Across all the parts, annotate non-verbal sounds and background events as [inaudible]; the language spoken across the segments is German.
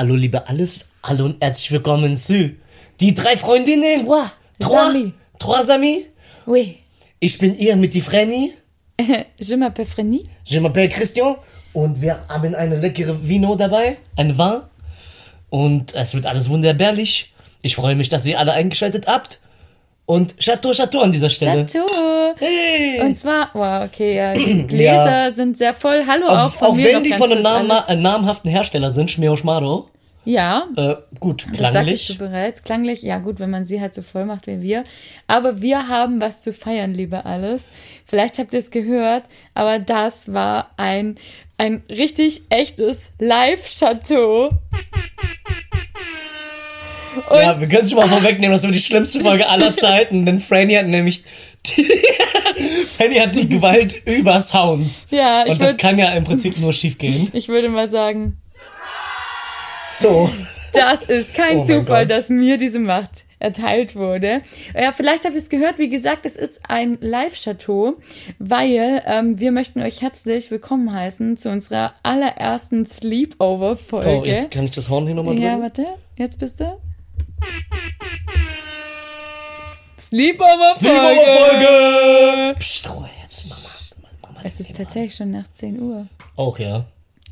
Hallo liebe alles. Hallo und herzlich willkommen zu die drei Freundinnen. Trois. Trois. Amis. Trois amis. Oui. Ich bin ihr mit die Frenny. [laughs] Je m'appelle Frenny. Je m'appelle Christian. Und wir haben eine leckere Vino dabei. Ein Vin. Und es wird alles wunderbärlich. Ich freue mich, dass ihr alle eingeschaltet habt. Und Chateau, Chateau an dieser Stelle. Chateau. Hey. Und zwar, wow, okay, ja, [clears throat] die Gläser Ja. sind sehr voll. Hallo auch auch von auch mir wenn die von einem alles. äh, namhaften Hersteller sind, Schmeo Schmado. Ja, Äh, gut, das sagtest du klanglich. bereits. Klanglich, ja gut, wenn man sie halt so voll macht wie wir. Aber wir haben was zu feiern, liebe alles. Vielleicht habt ihr es gehört, aber das war ein, ein richtig echtes Live-Chateau. Ja, wir können es schon mal vorwegnehmen, das wird die schlimmste Folge aller Zeiten, denn Franny hat nämlich die, [laughs] Franny hat die Gewalt über Sounds. Ja, ich Und das würd- kann ja im Prinzip nur schief gehen. Ich würde mal sagen, So. Das ist kein Oh Zufall, dass mir diese Macht erteilt wurde. Ja, vielleicht habt ihr es gehört. Wie gesagt, es ist ein Live-Chateau, weil ähm, wir möchten euch herzlich willkommen heißen zu unserer allerersten Sleepover-Folge. Oh, jetzt kann ich das Horn hier nochmal ja, drücken. warte. Jetzt bist du. Sleepover-Folge! Folge! Psst, Ruhe jetzt, Mama. Mama Es ist tatsächlich schon nach 10 Uhr. Auch, ja.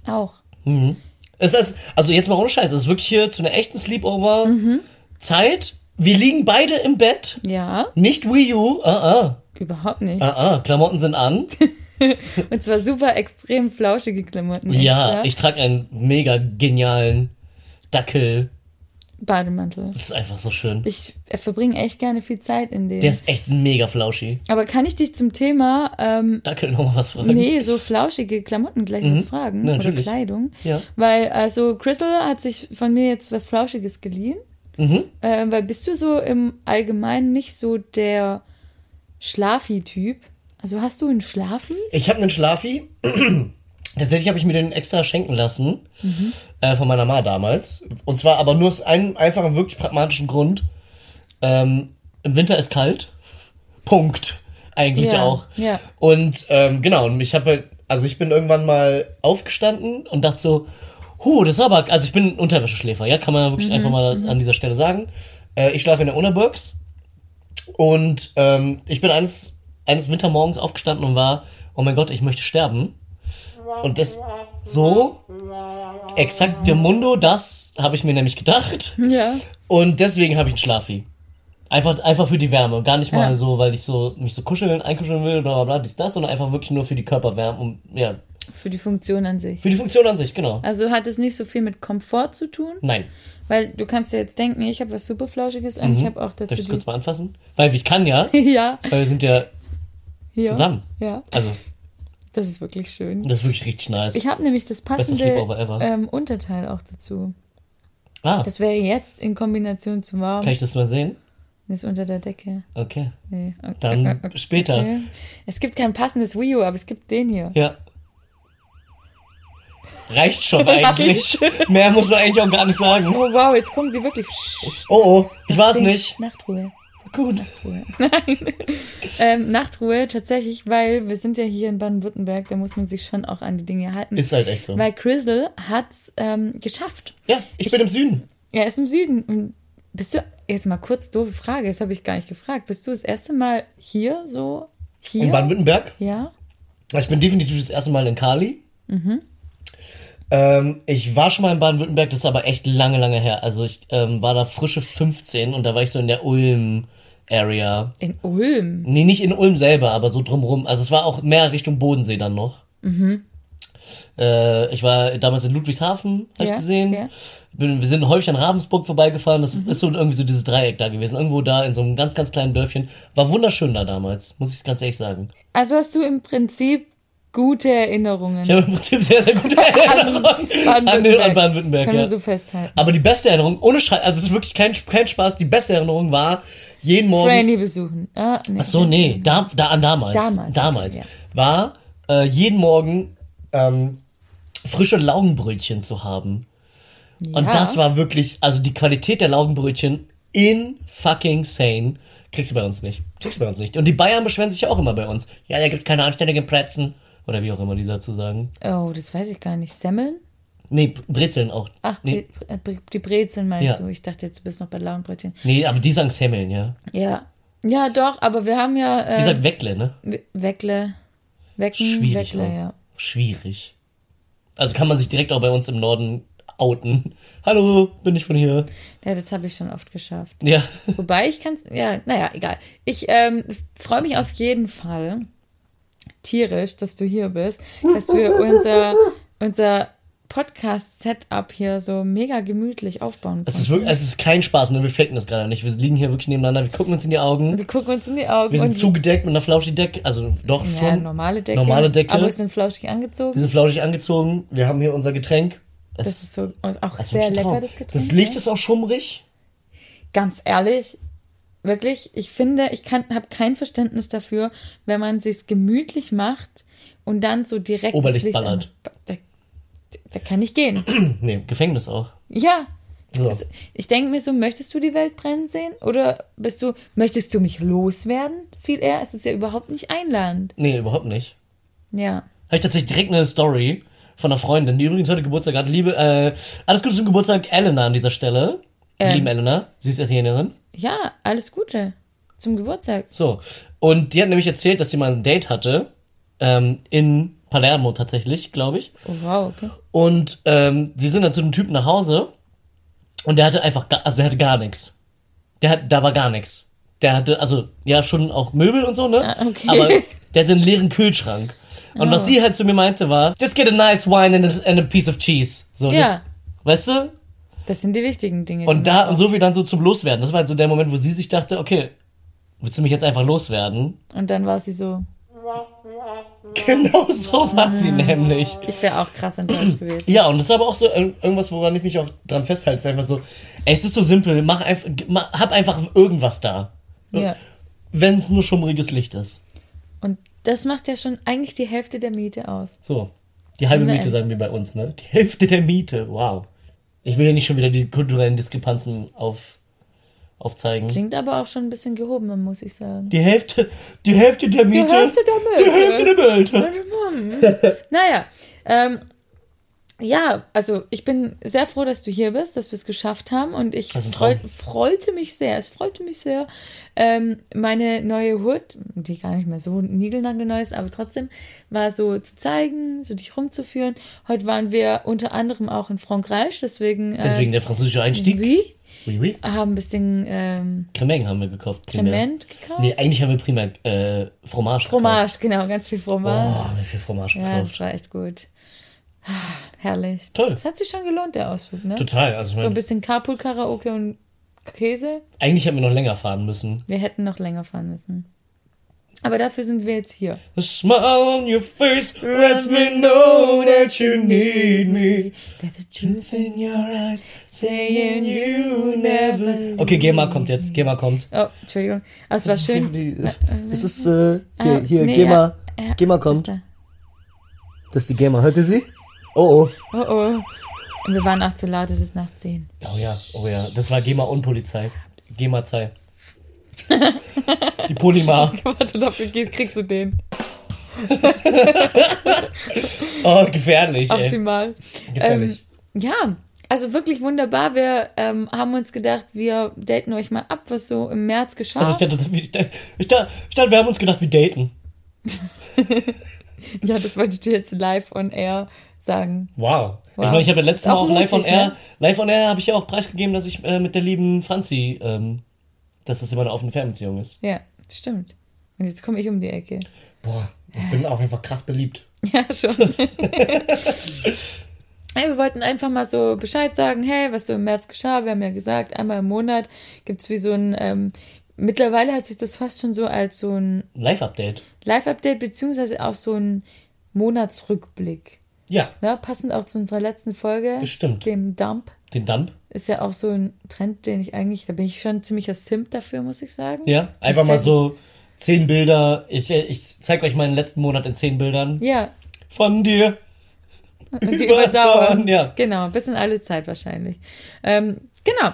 Auch. Es ist, also jetzt mal ohne Scheiß, es ist wirklich hier zu einer echten Sleepover-Zeit. Wir liegen beide im Bett. Ja, Nicht Wii U. Ah, überhaupt nicht. ah. Ah, ah. Klamotten sind an. [laughs] Und zwar super extrem flauschige Klamotten. Ja, extra. ich trage einen mega genialen Dackel. Bademantel. Das ist einfach so schön. Ich verbringe echt gerne viel Zeit in denen. Der ist echt mega flauschi. Aber kann ich dich zum Thema, ähm, Dackel noch mal was fragen. nee, so flauschige Klamotten gleich was fragen? Ja, oder Mhm. Kleidung? Ja. Weil, also, Crystal hat sich von mir jetzt was Flauschiges geliehen. Mhm. Äh, weil bist du so im Allgemeinen nicht so der Schlafi-Typ? Also hast du einen Schlafi? Ich habe einen Schlafi. Tatsächlich habe ich mir den extra schenken lassen. Mhm. Äh, von meiner Ma damals. Und zwar aber nur aus einem einfachen, wirklich pragmatischen Grund. Ähm, Im Winter ist kalt. Punkt. Eigentlich Ja, auch. ja. Und ähm, genau, und ich habe halt, also ich bin irgendwann mal aufgestanden und dachte so, huh, das ist aber, also ich bin Unterwäscheschläfer, ja, kann man wirklich Mhm, einfach mal an dieser Stelle sagen. Äh, ich schlafe in der Unaburgs und ähm, ich bin eines, eines Wintermorgens aufgestanden und war, oh mein Gott, ich möchte sterben. Und das so, exakt der Mundo, das habe ich mir nämlich gedacht. Ja. Und deswegen habe ich einen Schlafi. Einfach, einfach für die Wärme. Gar nicht mal Ja. so, weil ich so mich so kuscheln, einkuscheln will, bla bla bla, dies, das, sondern einfach wirklich nur für die Körperwärme. Und, ja, Für die Funktion an sich. für die Funktion an sich, genau. Also hat es nicht so viel mit Komfort zu tun? Nein. Weil du kannst ja jetzt denken, ich habe was super Flauschiges an. Ich habe auch Darf ich dazu das kurz mal anfassen? Weil ich kann ja, [laughs] ja. weil wir sind ja ja. zusammen. Ja. Also, Das ist wirklich schön. das ist wirklich richtig nice. Ich habe nämlich das passende ähm, Unterteil auch dazu. ah, Das wäre jetzt in Kombination zu warm. kann ich das mal sehen? Ist unter der Decke. Okay. Nee. okay, Dann okay, okay. später. Es gibt kein passendes Wii U, aber es gibt den hier. Ja. Reicht schon [laughs] eigentlich. Mehr muss man eigentlich auch gar nicht sagen. Oh wow, jetzt kommen sie wirklich. Oh, oh, ich war's Sing- nicht. Nachtruhe. Nachtruhe. [laughs] Nein. ähm, Nachtruhe tatsächlich, weil wir sind ja hier in Baden-Württemberg, da muss man sich schon auch an die Dinge halten. Ist halt echt so. Weil Crystal hat's ähm, geschafft. Ja, ich bin im Süden. Er ist im Süden. Und bist du, jetzt mal kurz doofe Frage, das habe ich gar nicht gefragt. Bist du das erste Mal hier so? Hier? In Baden-Württemberg. Ja. Ich bin definitiv das erste Mal in Kali. Ähm, ich war schon mal in Baden-Württemberg, das ist aber echt lange, lange her. Also ich ähm, war da frische 15 und da war ich so in der Ulm-Area. In Ulm. Nee, nicht in Ulm selber, aber so drumrum. Also es war auch mehr Richtung Bodensee dann noch. Äh, ich war damals in Ludwigshafen, hab ich Ja, gesehen. ja. Bin, wir sind häufig an Ravensburg vorbeigefahren. Das ist so irgendwie so dieses Dreieck da gewesen. Irgendwo da in so einem ganz, ganz kleinen Dörfchen. War wunderschön da damals, muss ich ganz ehrlich sagen. Also hast du im Prinzip gute Erinnerungen. Ich habe im Prinzip sehr, sehr gute [laughs] Erinnerungen an, den- an Baden-Württemberg. Können Ja. wir so festhalten. Aber die beste Erinnerung, ohne Scheiß, also es ist wirklich kein, kein Spaß, die beste Erinnerung war jeden Morgen. Franny besuchen. Ah, nee. Ach so, nee, da, da, damals. Damals, Damals. okay, War äh, jeden Morgen ähm, frische Laugenbrötchen zu haben. Und Ja. das war wirklich, also die Qualität der Laugenbrötchen in fucking sane. Kriegst du bei uns nicht. Kriegst du bei uns nicht. Und die Bayern beschweren sich ja auch immer bei uns. Ja, da gibt keine anständigen Plätzen. Oder wie auch immer die dazu sagen. Oh, das weiß ich gar nicht. Semmeln? Nee, Brezeln auch. Ach, nee, äh, die Brezeln meinst Ja. du? Ich dachte jetzt, du bist noch bei Laugenbrötchen. nee, aber die sagen Semmeln, ja. Ja. Ja, doch, aber wir haben ja äh, sagt Weckle, ne? We- Weckle. Wecken, Schwierig. Weckle, auch. ja. Schwierig. Also kann man sich direkt auch bei uns im Norden outen. [laughs] Hallo, bin ich von hier. Ja, das habe ich schon oft geschafft. Ja. Wobei ich kann es, ja, naja, egal. Ich ähm, freue mich auf jeden Fall tierisch, dass du hier bist, dass wir unser, unser Podcast-Setup hier so mega gemütlich aufbauen Es ist wirklich, es ist kein Spaß, ne? Wir faken das gerade nicht. Wir liegen hier wirklich nebeneinander, wir gucken uns in die Augen. wir gucken uns in die Augen Wir sind zugedeckt mit einer Flauschi-Decke, also doch ja, schon. normale Decke. Normale Decke. Aber wir sind flauschig Wir angezogen. sind flauschig angezogen. Wir haben hier unser Getränk. Es Das ist so ist auch ist sehr lecker, das Getränk. Das Licht ja. ist auch schummrig. ganz ehrlich, wirklich, ich finde, ich habe kein Verständnis dafür, wenn man sich's gemütlich macht und dann so direkt Oberlicht das Licht ballert. an- Da, kann ich gehen. [clears throat] Nee, Gefängnis auch. Ja. So. Also, ich denke mir so, möchtest du die Welt brennen sehen? Oder bist du, möchtest du mich loswerden? Viel eher, es ist ja überhaupt nicht einladend. Nee, überhaupt nicht. Ja. Habe ich tatsächlich direkt eine Story von einer Freundin, die übrigens heute Geburtstag hat. Liebe, äh, alles Gute zum Geburtstag, Elena an dieser Stelle. Ähm. Liebe Elena, sie ist Italienerin. Ja, alles Gute zum Geburtstag. So. Und die hat nämlich erzählt, dass sie mal ein Date hatte. Ähm, in Palermo tatsächlich, glaube ich. Oh, wow, okay. Und ähm, sie sind dann zu dem Typen nach Hause und der hatte einfach, gar, also der hatte gar nichts. Der hat, da war gar nichts. Der hatte, also ja schon auch Möbel und so, ne? Ah, okay. Aber [laughs] der hatte einen leeren Kühlschrank. Und was Oh. sie halt zu mir meinte war, just get a nice wine and a, and a piece of cheese. So, Ja. das, weißt du? Das sind die wichtigen Dinge. Und da, und so viel dann so zum Loswerden. Das war halt so der Moment, wo sie sich dachte, okay, willst du mich jetzt einfach loswerden? Und dann war sie so, [laughs] Genau so war sie nämlich. ich wäre auch krass enttäuscht [clears throat] gewesen. Ja, und das ist aber auch so ir- irgendwas, woran ich mich auch dran festhalte. ist einfach so, ey, es ist so simpel, mach einfach, mach, hab einfach irgendwas da. Ja. Wenn es nur schummriges Licht ist. Und das macht ja schon eigentlich die Hälfte der Miete aus. So. Die halbe Miete sagen wir bei uns, ne? Die Hälfte der Miete, wow. Ich will ja nicht schon wieder die kulturellen Diskrepanzen auf, aufzeigen. Klingt aber auch schon ein bisschen gehoben, muss ich sagen. Die Hälfte, die Hälfte der Miete. Hälfte der Die Miete. Hälfte der Miete. [laughs] Naja, ähm, ja, also ich bin sehr froh, dass du hier bist, dass wir es geschafft haben und ich freu, freute mich sehr, es freute mich sehr, ähm, meine neue Hood, die gar nicht mehr so niegelnagelneu ist, aber trotzdem war so zu zeigen, so dich rumzuführen. Heute waren wir unter anderem auch in Frankreich, deswegen, äh, Deswegen der französische Einstieg. oui, Oui, oui. haben ein bisschen ähm, Cremeng haben wir gekauft. Crement gekauft. Nee, eigentlich haben wir primär äh, Fromage gekauft. Fromage, genau, ganz viel Fromage. Oh, wie viel Fromage Ja, gekauft. das war echt gut. Ah, Herrlich. Toll. Das hat sich schon gelohnt, der Ausflug, ne? Total. Also So ein bisschen Carpool-Karaoke und Käse. eigentlich hätten wir noch länger fahren müssen. Wir hätten noch länger fahren müssen. Aber dafür sind wir jetzt hier. A smile on your face lets me know that you need me. There's a truth In your eyes, saying you never. Okay, Gema kommt jetzt. Gema kommt. Oh, Entschuldigung. Aber es war schön. Das ist, äh, hier, Ah, hier, nee, Gema. ja, ja, Gema kommt. da? Das ist die Gema. Hört ihr sie? Oh, oh. Oh, oh. Und wir waren auch zu laut, es ist nach 10. Oh ja, oh ja. Das war Gema und Polizei. Gema-Zei. Die Polymar. [laughs] Warte, dafür kriegst du den. [laughs] Oh, gefährlich, ey. Optimal. Gefährlich. Ähm, ja, also wirklich wunderbar. Wir ähm, haben uns gedacht, wir daten euch mal ab, was so im März geschah. Also ich dachte, ich dachte, ich dachte, ich dachte, wir haben uns gedacht, wir daten. [laughs] ja, das wolltest du jetzt live on air sagen. Wow. Wow. Ich meine, ich habe ja letztes Mal auch auch live on mutig, air, ne? live on air habe ich ja auch preisgegeben, dass ich äh, mit der lieben Franzi, ähm, dass das immer eine offene Fernbeziehung ist. Ja, stimmt. Und jetzt komme ich um die Ecke. Boah, ich bin auch einfach krass beliebt. [laughs] Ja, schon. Hey, wir wollten einfach mal so Bescheid sagen, hey, was so im März geschah. Wir haben ja gesagt, einmal im Monat gibt es wie so ein, ähm, mittlerweile hat sich das fast schon so als so ein Live-Update. Live-Update, beziehungsweise auch so ein Monatsrückblick. Ja, Ja, passend auch zu unserer letzten Folge, Das stimmt. dem Dump. den Dump. Ist ja auch so ein Trend, den ich eigentlich, da bin ich schon ziemlicher Simp dafür, muss ich sagen. Ja, einfach mal so zehn Bilder. Ich, ich zeige euch meinen letzten Monat in zehn Bildern. Ja, Von dir. und die Überdauern, ja. Genau, bis in alle Zeit wahrscheinlich. Ähm, genau.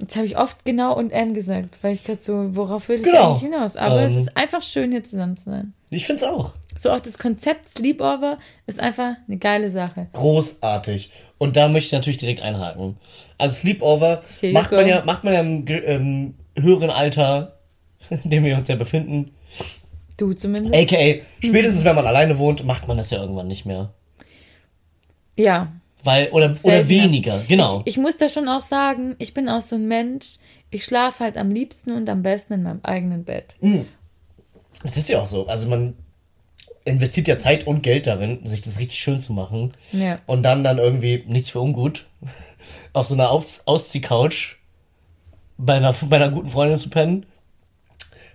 Jetzt habe ich oft genau und M gesagt, weil ich gerade so, worauf will ich Genau. eigentlich hinaus? Aber es Ähm. ist einfach schön, hier zusammen zu sein. Ich find's auch. So auch das Konzept Sleepover ist einfach eine geile Sache. Großartig. Und da möchte ich natürlich direkt einhaken. Also Sleepover you macht man, ja, macht man ja im ähm, höheren Alter, in dem wir uns ja befinden. Du zumindest. AKA, spätestens wenn man alleine wohnt, macht man das ja irgendwann nicht mehr. Ja. Weil, oder, oder weniger, genau. Ich muss da schon auch sagen, ich bin auch so ein Mensch, ich schlafe halt am liebsten und am besten in meinem eigenen Bett. Das ist ja auch so. Also man investiert ja Zeit und Geld darin, sich das richtig schön zu machen. Ja. Und dann dann irgendwie, nichts für ungut, [laughs] auf so einer Aus Ausziehcouch bei einer, [laughs] bei einer guten Freundin zu pennen.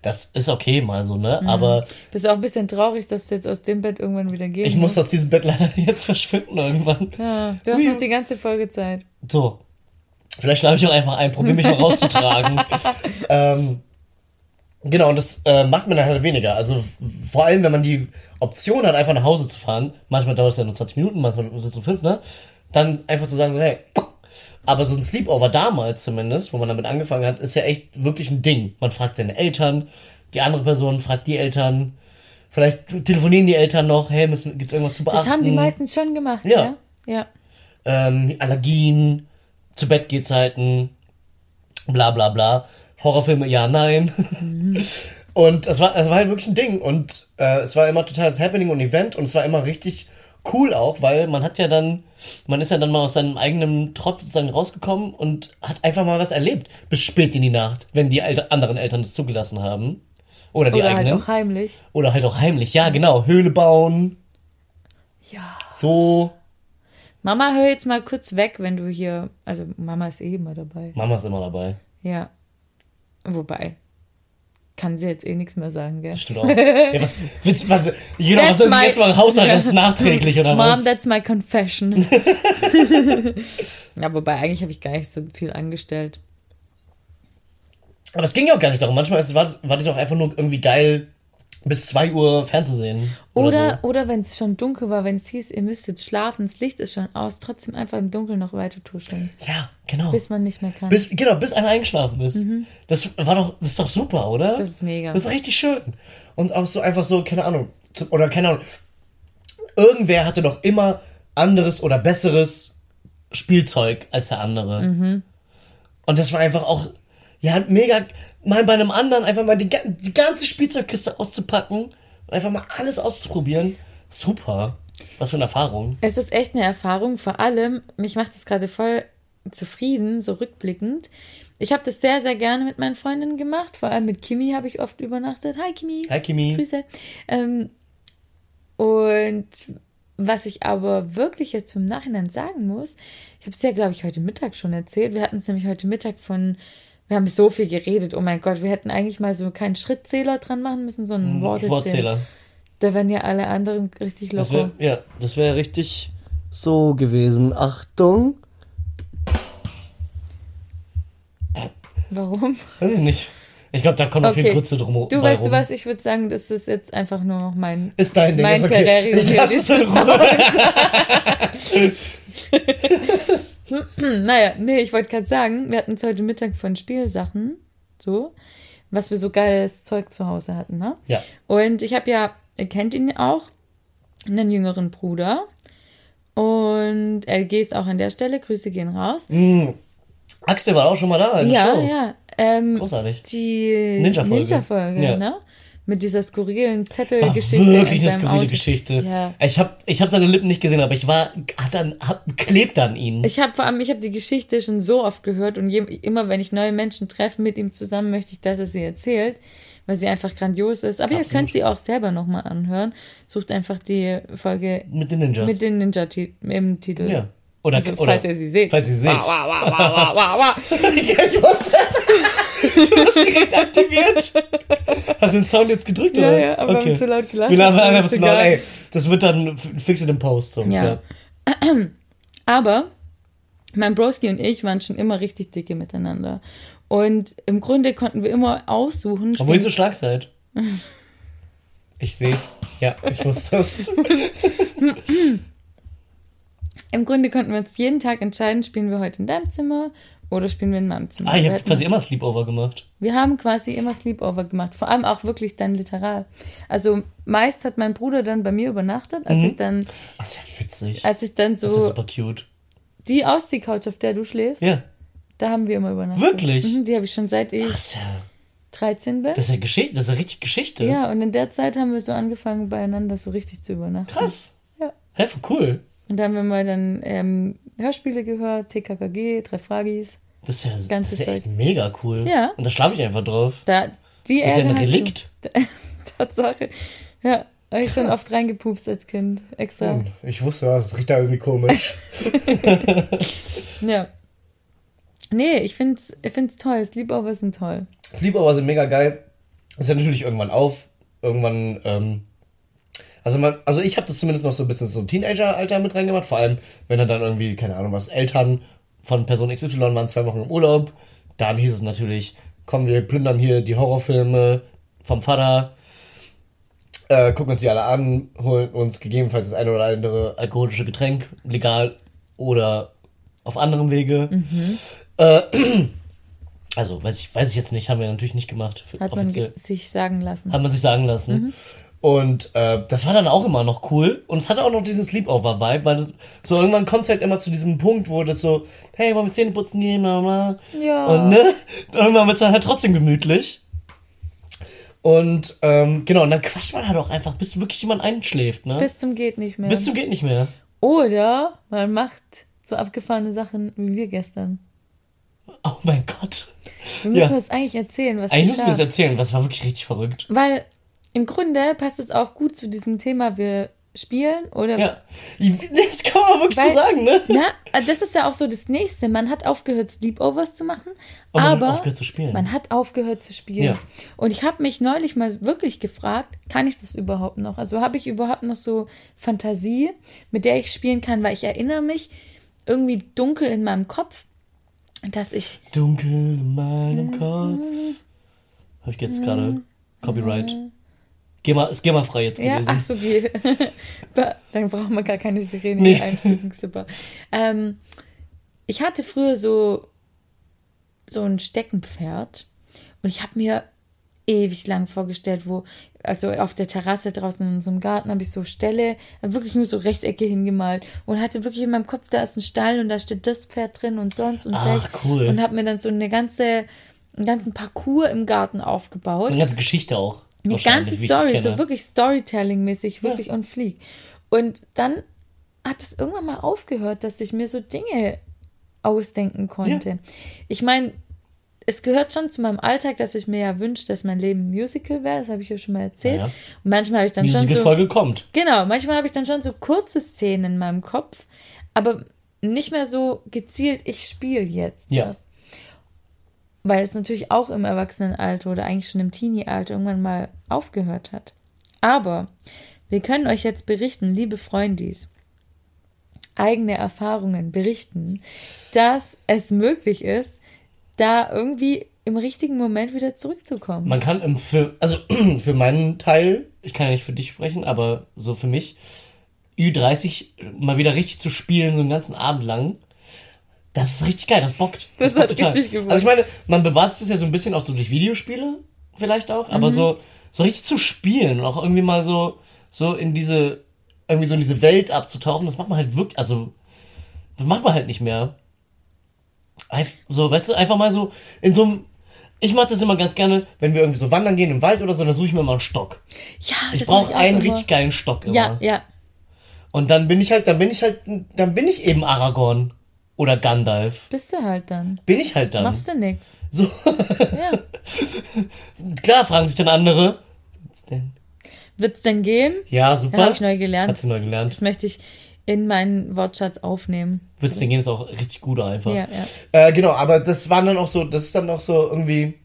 Das ist okay mal so, ne? Aber Bist auch ein bisschen traurig, dass du jetzt aus dem Bett irgendwann wieder gehen ich muss aus diesem Bett leider [laughs] jetzt verschwinden irgendwann. Ja, du hast noch die ganze Folge Zeit. So. Vielleicht schlafe ich auch einfach ein, probiere mich mal rauszutragen. ähm, genau, und das äh, macht man dann halt weniger. Also vor allem, wenn man die Option hat, einfach nach Hause zu fahren, manchmal dauert es ja nur 20 Minuten, manchmal sind es so fünf, ne? Dann einfach zu sagen, so, hey, aber so ein Sleepover damals zumindest, wo man damit angefangen hat, ist ja echt wirklich ein Ding. Man fragt seine Eltern, die andere Person fragt die Eltern, vielleicht telefonieren die Eltern noch, hey, müssen, gibt's irgendwas zu beachten? Das haben die meistens schon gemacht, Ja. ja? Ja. ähm, Allergien, zu Bett Zeiten, bla bla bla. Horrorfilme, ja, nein. und es war, es war halt wirklich ein Ding. Und äh, es war immer totales Happening und Event und es war immer richtig cool auch, weil man hat ja dann, man ist ja dann mal aus seinem eigenen Trotz sozusagen rausgekommen und hat einfach mal was erlebt. Bis spät in die Nacht, wenn die Elter anderen Eltern das zugelassen haben. Oder die Oder halt eigenen. auch heimlich. Oder halt auch heimlich, ja, genau. Höhle bauen, Ja. so. Mama, hör jetzt mal kurz weg, wenn du hier. Also, Mama ist eh immer dabei. Mama ist immer dabei. Ja. Wobei. Kann sie jetzt eh nichts mehr sagen, gell? Das stimmt auch. Ja, was, willst, was, genau, was ich my- jetzt mal Hausarrest [laughs] nachträglich oder Mom, was? that's my confession. [laughs] ja, wobei eigentlich habe ich gar nicht so viel angestellt. Aber es ging ja auch gar nicht darum. Manchmal ist, war, das, war das auch einfach nur irgendwie geil, bis 2 Uhr fernzusehen. Oder, Oder, so. oder wenn es schon dunkel war, wenn es hieß, ihr müsst jetzt schlafen, das Licht ist schon aus, trotzdem einfach im Dunkeln noch weiter tuscheln, Ja, genau. bis man nicht mehr kann. Bis, genau, bis einer eingeschlafen ist. Das war doch, das ist doch super, oder? Das ist mega. Das ist richtig schön. Und auch so einfach so, keine Ahnung, oder keine Ahnung, irgendwer hatte doch immer anderes oder besseres Spielzeug als der andere. Mhm. Und das war einfach auch, ja, mega, mal bei einem anderen einfach mal die, die ganze Spielzeugkiste auszupacken und einfach mal alles auszuprobieren. Super. Was für eine Erfahrung. Es ist echt eine Erfahrung, vor allem, mich macht das gerade voll zufrieden, so rückblickend. Ich habe das sehr, sehr gerne mit meinen Freundinnen gemacht, vor allem mit Kimi habe ich oft übernachtet. Hi Kimi. Hi, Kimi. Grüße. Ähm, und was ich aber wirklich jetzt im Nachhinein sagen muss, ich habe es ja, glaube ich, heute Mittag schon erzählt. Wir hatten es nämlich heute Mittag von, wir haben so viel geredet, oh mein Gott, wir hätten eigentlich mal so keinen Schrittzähler dran machen müssen, sondern einen Wortezähler. Wortzähler. Da wären ja alle anderen richtig Das locker. wär, ja, das wäre richtig so gewesen. Achtung. Warum? Weiß ich nicht. Ich glaube, da kommt noch viel Okay. Grütze drum. Du weißt du rum. was, ich würde sagen, das ist jetzt einfach nur noch mein, Ist dein Ding. mein ist okay. Terrarium Ich hier. lass es in Ruhe. [laughs] [laughs] [clears throat] Naja, nee, ich wollte gerade sagen, wir hatten es heute Mittag von Spielsachen, so, was wir so geiles Zeug zu Hause hatten, ne? Ja. Und ich habe ja, ihr kennt ihn auch, einen jüngeren Bruder. Und LG ist auch an der Stelle, Grüße gehen raus. Axel war auch schon mal da. ja, Show. ja. Ähm, Großartig. die Ninja-Folge. Ninja-Folge, Ja. ne? Mit dieser skurrilen War Zettelgeschichte. wirklich in eine skurrile Auto. Geschichte. Ja. Ich habe ich hab seine Lippen nicht gesehen, aber ich war, hat dann, hab, klebt an ihn. Ich habe vor allem, ich habe die Geschichte schon so oft gehört und je, immer wenn ich neue Menschen treffe mit ihm zusammen, möchte ich, dass er sie erzählt, weil sie einfach grandios ist. Aber ihr Absolut. könnt sie auch selber nochmal anhören. Sucht einfach die Folge mit den Ninjas. mit den Ninja im Titel. ja. Oder, Also, oder, falls ihr sie seht. Falls ihr sie seht. Wow, wow, wow, wow, [laughs] ich. [laughs] Du hast direkt aktiviert. Hast du den Sound jetzt gedrückt, Ja, oder? ja, aber wir haben zu laut gelacht. Wir haben Das ist einfach zu laut. Ey, das wird dann fix in dem Post so ungefähr. [clears throat] Aber mein Broski und ich waren schon immer richtig dicke miteinander. Und im Grunde konnten wir immer aussuchen. Obwohl ihr so stark seid. [laughs] Ich seh's. Ja, ich wusste es. [laughs] Im Grunde konnten wir uns jeden Tag entscheiden, spielen wir heute in deinem Zimmer oder spielen wir in meinem Zimmer. Ah, ihr habt quasi immer Sleepover gemacht. wir haben quasi immer Sleepover gemacht, vor allem auch wirklich dann literal. Also meist hat mein Bruder dann bei mir übernachtet, als ich dann, Ach, ist ja witzig. als ich dann das ist so super cute. die Ausziehcouch, auf der du schläfst, Ja. da haben wir immer übernachtet. Wirklich? Mhm, die habe ich schon seit ich Ach, ja, 13 bin. das ist ja Geschichte, das ist ja richtig Geschichte. Ja, und in der Zeit haben wir so angefangen, beieinander so richtig zu übernachten. Krass. Ja. Hä, voll cool. Und da haben wir mal dann ähm, Hörspiele gehört, TKKG, drei Fragis. Das ist ja, das ist ja echt mega cool. Ja. Und da schlafe ich einfach drauf. Da, die Das ist ja Ehre ein hast du. Relikt. [laughs] Tatsache. Ja, habe ich schon oft reingepupst als Kind. Extra. Ich wusste, das riecht da irgendwie komisch. [laughs] Ja. Nee, ich find's, ich find's toll. Sleepovers sind toll. Sleepover sind mega geil. Das hört natürlich irgendwann auf. Irgendwann, ähm, also man, also ich habe das zumindest noch so ein bisschen so Teenager-Alter mit reingemacht. Vor allem, wenn er dann irgendwie, keine Ahnung was, Eltern von Person XY waren zwei Wochen im Urlaub. Dann hieß es natürlich, komm, wir plündern hier die Horrorfilme vom Vater. Äh, gucken uns die alle an, holen uns gegebenenfalls das eine oder andere alkoholische Getränk, legal oder auf anderem Wege. Äh, [clears throat] also, weiß ich, weiß ich jetzt nicht, haben wir natürlich nicht gemacht. Hat man offiziell. sich sagen lassen. Hat man sich sagen lassen. Und äh, das war dann auch immer noch cool. Und es hatte auch noch diesen Sleepover-Vibe, weil das, so irgendwann kommt es halt immer zu diesem Punkt, wo das so, hey, wollen wir Zähne putzen gehen? Ja. Und ne, irgendwann wird es dann halt trotzdem gemütlich. Und ähm, genau, und dann quatscht man halt auch einfach, bis wirklich jemand einschläft, ne? Bis zum geht nicht mehr. bis zum geht nicht mehr. Oder man macht so abgefahrene Sachen wie wir gestern. Oh mein Gott. Wir müssen Ja. das eigentlich erzählen, was Eigentlich müssen wir das erzählen, das war wirklich richtig verrückt. Weil im Grunde passt es auch gut zu diesem Thema, wir spielen oder Ja. Das kann man wirklich Weil- so sagen, ne? Na, das ist ja auch so das Nächste. Man hat aufgehört, Sleepovers zu machen, Und man hat aber aufgehört zu spielen. man hat aufgehört zu spielen. Ja. Und ich habe mich neulich mal wirklich gefragt, kann ich das überhaupt noch? Also habe ich überhaupt noch so Fantasie, mit der ich spielen kann, weil ich erinnere mich irgendwie dunkel in meinem Kopf, dass ich Dunkel in meinem Kopf. Habe ich jetzt gerade Copyright. Geh mal, ist GEMA-frei jetzt Ja, gewesen. ach so, wie. [laughs] Dann brauchen wir gar keine Sirene Nee. einfügen. Super. Ähm, ich hatte früher so, so ein Steckenpferd und ich habe mir ewig lang vorgestellt, wo, also auf der Terrasse draußen in unserem Garten habe ich so Ställe, wirklich nur so Rechtecke hingemalt und hatte wirklich in meinem Kopf, da ist ein Stall und da steht das Pferd drin und sonst und Ach, cool. Und habe mir dann so eine ganze, einen ganzen Parcours im Garten aufgebaut. Eine ganze Geschichte auch. Eine ganze Story, so wirklich Storytelling-mäßig, wirklich on fleek. Und dann hat es irgendwann mal aufgehört, dass ich mir so Dinge ausdenken konnte. Ich meine, es gehört schon zu meinem Alltag, dass ich mir ja wünsche, dass mein Leben ein Musical wäre. Das habe ich ja schon mal erzählt. Ja, ja. Und manchmal habe ich dann schon so. Musical-Folge kommt. Genau, manchmal habe ich dann schon so kurze Szenen in meinem Kopf, aber nicht mehr so gezielt, ich spiele jetzt Ja. was. Weil es natürlich auch im Erwachsenenalter oder eigentlich schon im Teenie-Alter irgendwann mal aufgehört hat. Aber wir können euch jetzt berichten, liebe Freundis, eigene Erfahrungen berichten, dass es möglich ist, da irgendwie im richtigen Moment wieder zurückzukommen. Man kann im Film, also [clears throat] für meinen Teil, ich kann ja nicht für dich sprechen, aber so für mich, Ü30 mal wieder richtig zu spielen, so einen ganzen Abend lang. Das ist richtig geil, das bockt. Das bockt hat richtig gebockt. Also ich meine, man bewahrt sich das ja so ein bisschen auch so durch Videospiele, vielleicht auch, aber Mhm. so, so richtig zu spielen und auch irgendwie mal so, so in diese, irgendwie so in diese Welt abzutauchen, das macht man halt wirklich, also, das macht man halt nicht mehr. Einf- So, weißt du, einfach mal so in so einem. Ich mache das immer ganz gerne, wenn wir irgendwie so wandern gehen im Wald oder so, dann suche ich mir mal einen Stock. ja, Ich das brauche einen immer. richtig geilen Stock immer. Ja, ja. Und dann bin ich halt, dann bin ich halt, dann bin ich eben Aragorn oder Gandalf. Bist du halt dann. Bin ich halt dann. Machst du nix. So, Ja. [laughs] klar fragen sich dann andere. Was denn? Wird's denn gehen? Ja, super. Ja, habe ich neu gelernt. Hat sie neu gelernt. Das möchte ich in meinen Wortschatz aufnehmen. Wird's denn gehen, ist auch richtig gut einfach. Ja, ja. Äh, genau, aber das waren dann auch so, das ist dann auch so irgendwie.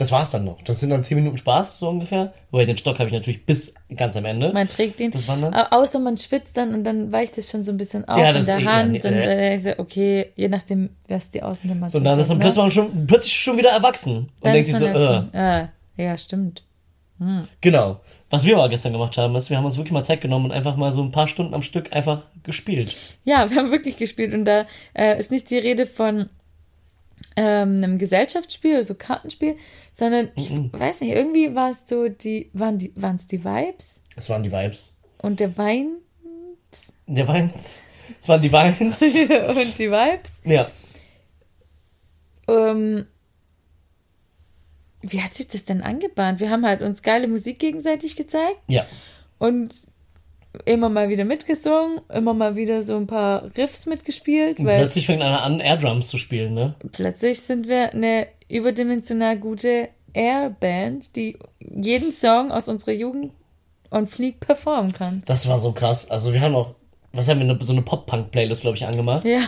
Das war's dann noch. Das sind dann 10 Minuten Spaß, so ungefähr. Wobei den Stock habe ich natürlich bis ganz am Ende. Man trägt ihn. Das Wandern? Au- Außer man schwitzt dann und dann weicht es schon so ein bisschen auf Ja, in der eh- ja, Hand. nee, und äh. dann ist so, okay, je nachdem, wer es die Außentemperatur So, und dann ist dann ne? plötzlich, schon, plötzlich schon wieder erwachsen. Und Dann denkt ist sich so, man äh, erwachsen. Ah, ja, stimmt. Genau. Was wir aber gestern gemacht haben, ist, wir haben uns wirklich mal Zeit genommen und einfach mal so ein paar Stunden am Stück einfach gespielt. Ja, wir haben wirklich gespielt und da äh, ist nicht die Rede von ähm, einem Gesellschaftsspiel oder so Kartenspiel, sondern ich weiß nicht, irgendwie war es so die, waren die, waren es die Vibes Das waren die Vibes. und der Wein Der Weins. Das waren die Weins. [laughs] und die Vibes. ja. Ähm, wie hat sich das denn angebahnt? Wir haben halt uns geile Musik gegenseitig gezeigt Ja. und immer mal wieder mitgesungen, immer mal wieder so ein paar Riffs mitgespielt, Und plötzlich fängt einer an, Airdrums zu spielen, ne? plötzlich sind wir eine überdimensional gute Airband, die jeden Song aus unserer Jugend on Fleek performen kann. Das war so krass. Also wir haben auch, was haben wir, so eine Pop-Punk-Playlist, glaube ich, angemacht. Ja,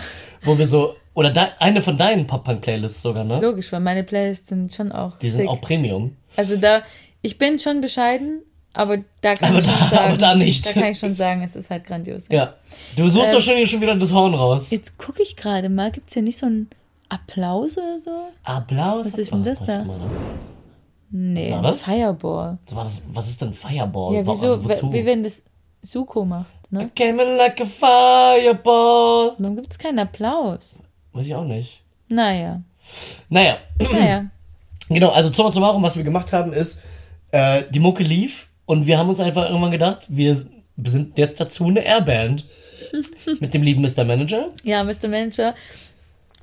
Wo wir so, oder da, eine von deinen Pop-Punk-Playlists sogar, ne? logisch, weil meine Playlists sind schon auch Die sind sick. auch Premium. Also da, ich bin schon bescheiden, aber da kann Aber ich schon da- sagen, aber da nicht. Da kann ich schon sagen, es ist halt grandios. Ja. Du suchst Ähm, doch schon, hier schon wieder das Horn raus. Jetzt gucke ich gerade mal, gibt es hier nicht so einen Applaus oder so? Applaus. Was ist denn das da? ne? Nee, Was das? Fireball. Was, ist- was ist denn Fireball? Ja, wieso? also wie wenn das Suko macht, ne? Came in like a fireball. Warum gibt es keinen Applaus? Weiß ich auch nicht. Naja, Naja, naja. [clears throat] genau, also summa summarum, was wir gemacht haben, ist, äh, die Mucke lief und wir haben uns einfach irgendwann gedacht, wir sind jetzt dazu eine Airband. [laughs] Mit dem lieben Mr. Manager. Ja, Mr. Manager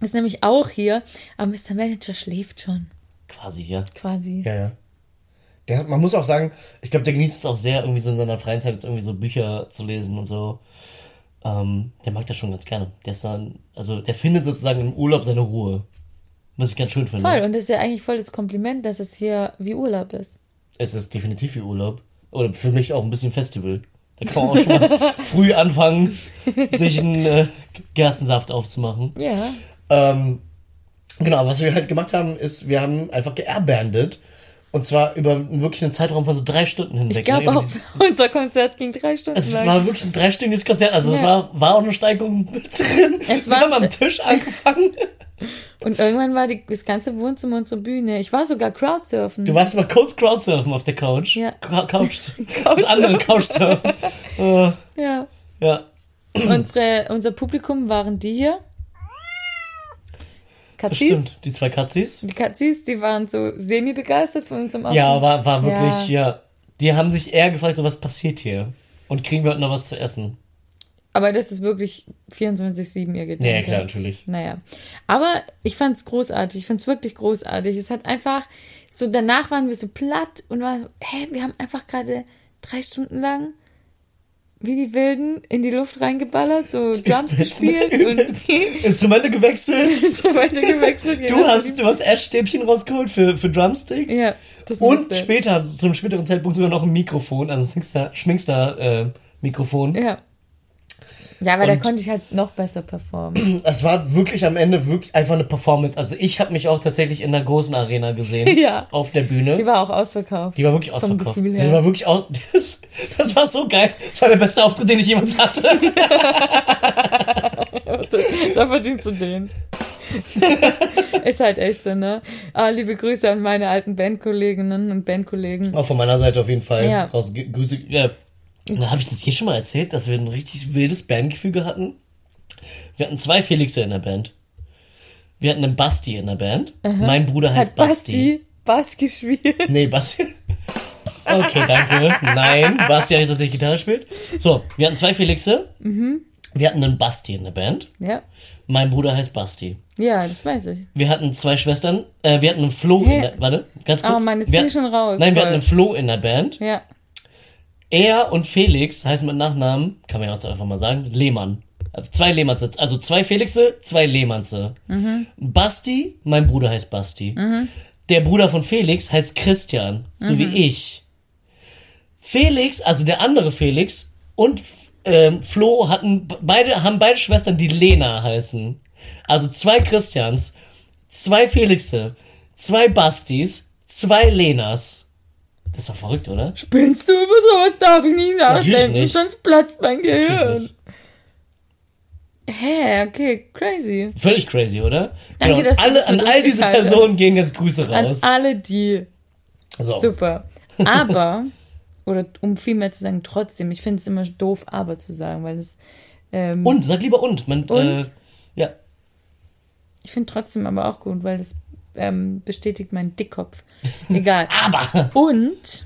ist nämlich auch hier, aber Mr. Manager schläft schon, Quasi, ja. quasi. Ja, ja. Der man muss auch sagen, ich glaube, der genießt es auch sehr, irgendwie so in seiner freien Zeit jetzt irgendwie so Bücher zu lesen und so. Ähm, der mag das schon ganz gerne. Der ist dann, also der findet sozusagen im Urlaub seine Ruhe. Was ich ganz schön finde. Voll, und das ist ja eigentlich voll das Kompliment, dass es hier wie Urlaub ist. Es ist definitiv wie Urlaub. Oder für mich auch ein bisschen Festival. Da kann man auch schon mal [laughs] früh anfangen, sich einen äh, Gerstensaft aufzumachen. Ja. Ähm, genau, was wir halt gemacht haben, ist, wir haben einfach geairbandet. Und zwar über wirklich einen Zeitraum von so drei Stunden hinweg. Ich glaube ne? Über auch, [laughs] unser Konzert ging drei Stunden Es lang. war wirklich ein dreistündiges Konzert. Also es Ja. war, war auch eine Steigung mit drin. Es wir war haben am Tisch angefangen. Und irgendwann war die, das ganze Wohnzimmer unsere Bühne. Ich war sogar Crowdsurfen. Du warst mal kurz Crowdsurfen auf der Couch. Ja. Cou- Couch. [laughs] Das andere Couchsurfen. äh, [laughs] ja. ja. Unsere, unser Publikum waren die hier. Das Katzis. stimmt. Die zwei Katzis. Die Katzis, die waren so semi-begeistert von unserem Auftritt. Ja, war, war wirklich, ja. Die haben sich eher gefragt, so was passiert hier? Und kriegen wir heute noch was zu essen? Aber das ist wirklich 24-7 ihr Gedanke. Ja, klar, natürlich. Naja. Aber ich fand's großartig. Ich fand's wirklich großartig. Es hat einfach, so danach waren wir so platt und waren, hä, wir haben einfach gerade drei Stunden lang wie die Wilden in die Luft reingeballert, so [laughs] Drums gespielt und [laughs] Instrumente gewechselt. [laughs] Instrumente gewechselt. Du hast, du hast Essstäbchen rausgeholt für, für Drumsticks. Ja, das Und später, zum späteren Zeitpunkt sogar noch ein Mikrofon, also Schminkster, Schminkster äh, Mikrofon. Ja. Ja, aber da Und- konnte ich halt noch besser performen. [clears throat] Es war wirklich am Ende wirklich einfach eine Performance. Also ich habe mich auch tatsächlich in der großen Arena gesehen. [laughs] Ja. Auf der Bühne. Die war auch ausverkauft. Die war wirklich Vom ausverkauft. Gefühl Die her. war wirklich aus. [laughs] Das, das war so geil. Das war der beste Auftritt, den ich jemals hatte. [laughs] da verdienst du den. ist halt echt so, ne? Ah, liebe Grüße an meine alten Bandkolleginnen und Bandkollegen. Auch von meiner Seite auf jeden Fall. Ja. Raus, G- Na, habe ich das hier schon mal erzählt, dass wir ein richtig wildes Bandgefüge hatten? Wir hatten zwei Felixe in der Band. Wir hatten einen Basti in der Band. Mein Bruder heißt Hat Basti Bass gespielt. Nee, Basti. Okay, danke. Nein, Basti hat jetzt tatsächlich Gitarre gespielt. So, wir hatten zwei Felixe. Mhm. Wir hatten einen Basti in der Band. Ja. Mein Bruder heißt Basti. Ja, das weiß ich. Wir hatten zwei Schwestern. Äh, wir hatten einen Flo Hä? in der. Warte, ganz kurz. Oh Mann, jetzt wir, bin ich schon raus. Nein, wir Toll. hatten einen Flo in der Band. Ja. Er und Felix heißen mit Nachnamen, kann man ja auch einfach mal sagen, Lehmann. Also zwei Lehmannse. Also zwei Felixe, zwei Lehmannse. Mhm. Basti, mein Bruder heißt Basti. Der Bruder von Felix heißt Christian, so Mhm. wie ich. Felix, also der andere Felix und ähm, Flo hatten beide haben beide Schwestern, die Lena heißen. Also zwei Christians, zwei Felixe, zwei Bastis, zwei Lenas. Das ist doch verrückt, oder? Spinnst du über sowas? Darf ich nicht nachdenken, sonst platzt mein Gehirn. Hä, okay, crazy. Völlig crazy, oder? Danke, genau. dass du alle, an all diese geteilt hast. Personen gehen jetzt Grüße An raus. alle die. So. Super. Aber, [laughs] oder um viel mehr zu sagen, trotzdem, ich finde es immer doof, aber zu sagen, weil es. Ähm, Und, sag lieber und. Man, Und? Äh, ja. Ich finde trotzdem aber auch gut, weil das ähm, bestätigt meinen Dickkopf. Egal. [laughs] Aber. Und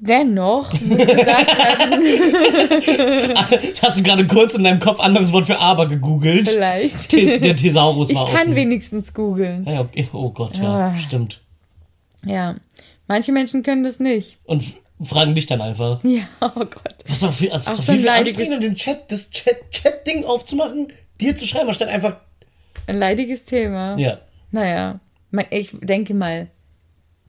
dennoch muss gesagt werden, [laughs] Hast du gerade kurz in deinem Kopf anderes Wort für aber gegoogelt? vielleicht. The- Der Thesaurus Ich war kann offen. wenigstens googeln. Ja, okay. Oh Gott, ja, Ah. stimmt. Ja. Manche Menschen können das nicht. Und fragen dich dann einfach. [laughs] Ja, oh Gott. Was doch viel, also Auch ist so doch ein viel, viel anstrengender, den Chat, das Chat- Chat-Ding aufzumachen, dir zu schreiben, anstatt einfach. Ein leidiges Thema. Ja. Naja. Ich denke mal,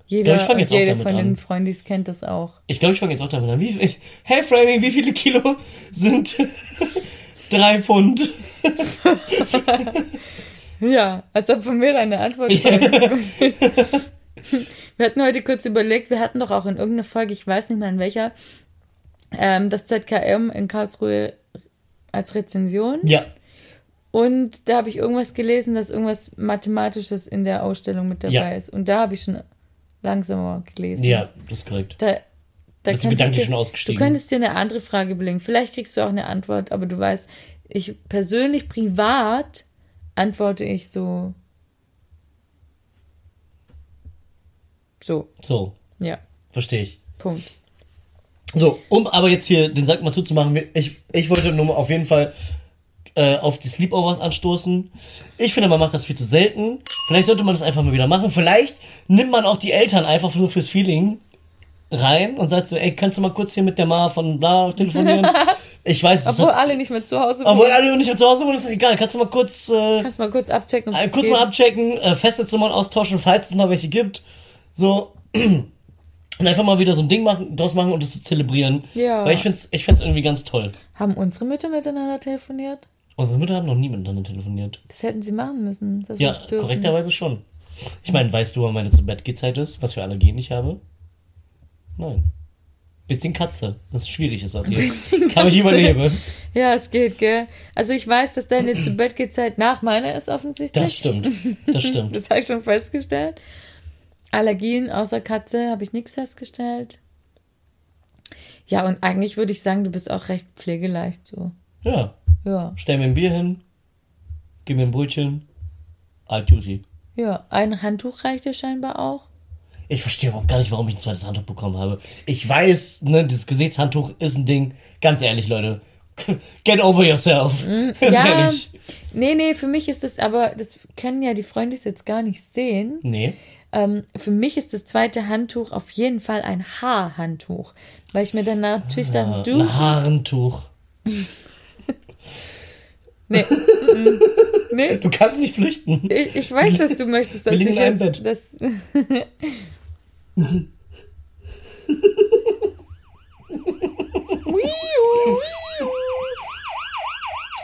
jeder ich jetzt auch jede von den. Freundis kennt das auch. Ich glaube, ich fange jetzt auch damit an. Wie, viel- hey Framing, wie viele Kilo sind [laughs] drei Pfund? [laughs] Ja, als ob von mir eine Antwort kommt. Wir hatten heute kurz überlegt, wir hatten doch auch in irgendeiner Folge, ich weiß nicht mehr in welcher, ähm, das ZKM in Karlsruhe als Rezension. Ja. Und da habe ich irgendwas gelesen, dass irgendwas Mathematisches in der Ausstellung mit dabei Ja. ist. Und da habe ich schon langsamer gelesen. Ja, das ist korrekt. Da, da Bist du gedanklich dir- schon ausgestiegen? Du könntest dir eine andere Frage überlegen. Vielleicht kriegst du auch eine Antwort, aber du weißt, ich persönlich privat antworte ich so. So, So, ja, verstehe ich. Punkt. So, um aber jetzt hier den Sack mal zuzumachen, ich, ich wollte nur auf jeden Fall äh, auf die Sleepovers anstoßen. Ich finde, man macht das viel zu selten. Vielleicht sollte man das einfach mal wieder machen. Vielleicht nimmt man auch die Eltern einfach so fürs Feeling rein und sagt so, ey, kannst du mal kurz hier mit der Ma von bla telefonieren? [laughs] Ich weiß, es Obwohl alle nicht mehr zu Hause obwohl wohnen. alle nicht mehr zu Hause wohnen, ist das egal. Kannst du mal kurz, äh, Kannst mal kurz abchecken, äh, das kurz geht. mal abchecken, äh, Festnetznummern austauschen, falls es noch welche gibt. So. [clears throat] Und einfach mal wieder so ein Ding machen, draus machen und es zu zelebrieren. Ja. Weil ich find's, ich find's irgendwie ganz toll. Haben unsere Mütter miteinander telefoniert? Unsere Mütter haben noch nie miteinander telefoniert. Das hätten sie machen müssen. Ja, korrekterweise schon. Ich meine, weißt du, wann meine zu Bett Zeit ist? Was für Allergien ich habe? Nein. Bisschen Katze. Das ist schwierig ist auch hier. Bisschen Kann ich Katze. überleben. Ja, es geht, gell? Also ich weiß, dass deine zu Bett Zeit nach meiner ist offensichtlich. Das stimmt. Das stimmt. [laughs] Das habe ich schon festgestellt. Allergien außer Katze habe ich nichts festgestellt. Ja, und eigentlich würde ich sagen, du bist auch recht pflegeleicht so. Ja. Ja, Stell mir ein Bier hin. Gib mir ein Brötchen. Alt Duty. ja. Ein Handtuch reicht dir scheinbar auch. Ich verstehe überhaupt gar nicht, warum ich ein zweites Handtuch bekommen habe. Ich weiß, ne, das Gesichtshandtuch ist ein Ding. Ganz ehrlich, Leute. [laughs] Get over yourself. [laughs] Ganz Mm, ja. ehrlich. Nee, nee, für mich ist es aber, das können ja die Freunde jetzt gar nicht sehen. Nee. Ähm, für mich ist das zweite Handtuch auf jeden Fall ein Haarhandtuch. Weil ich mir dann natürlich dann Äh, Ein duschen. Haarentuch. [laughs] Nee. [laughs] nee. Du kannst nicht flüchten. Ich, ich weiß, dass du möchtest, dass ich jetzt, Bett. das, [laughs]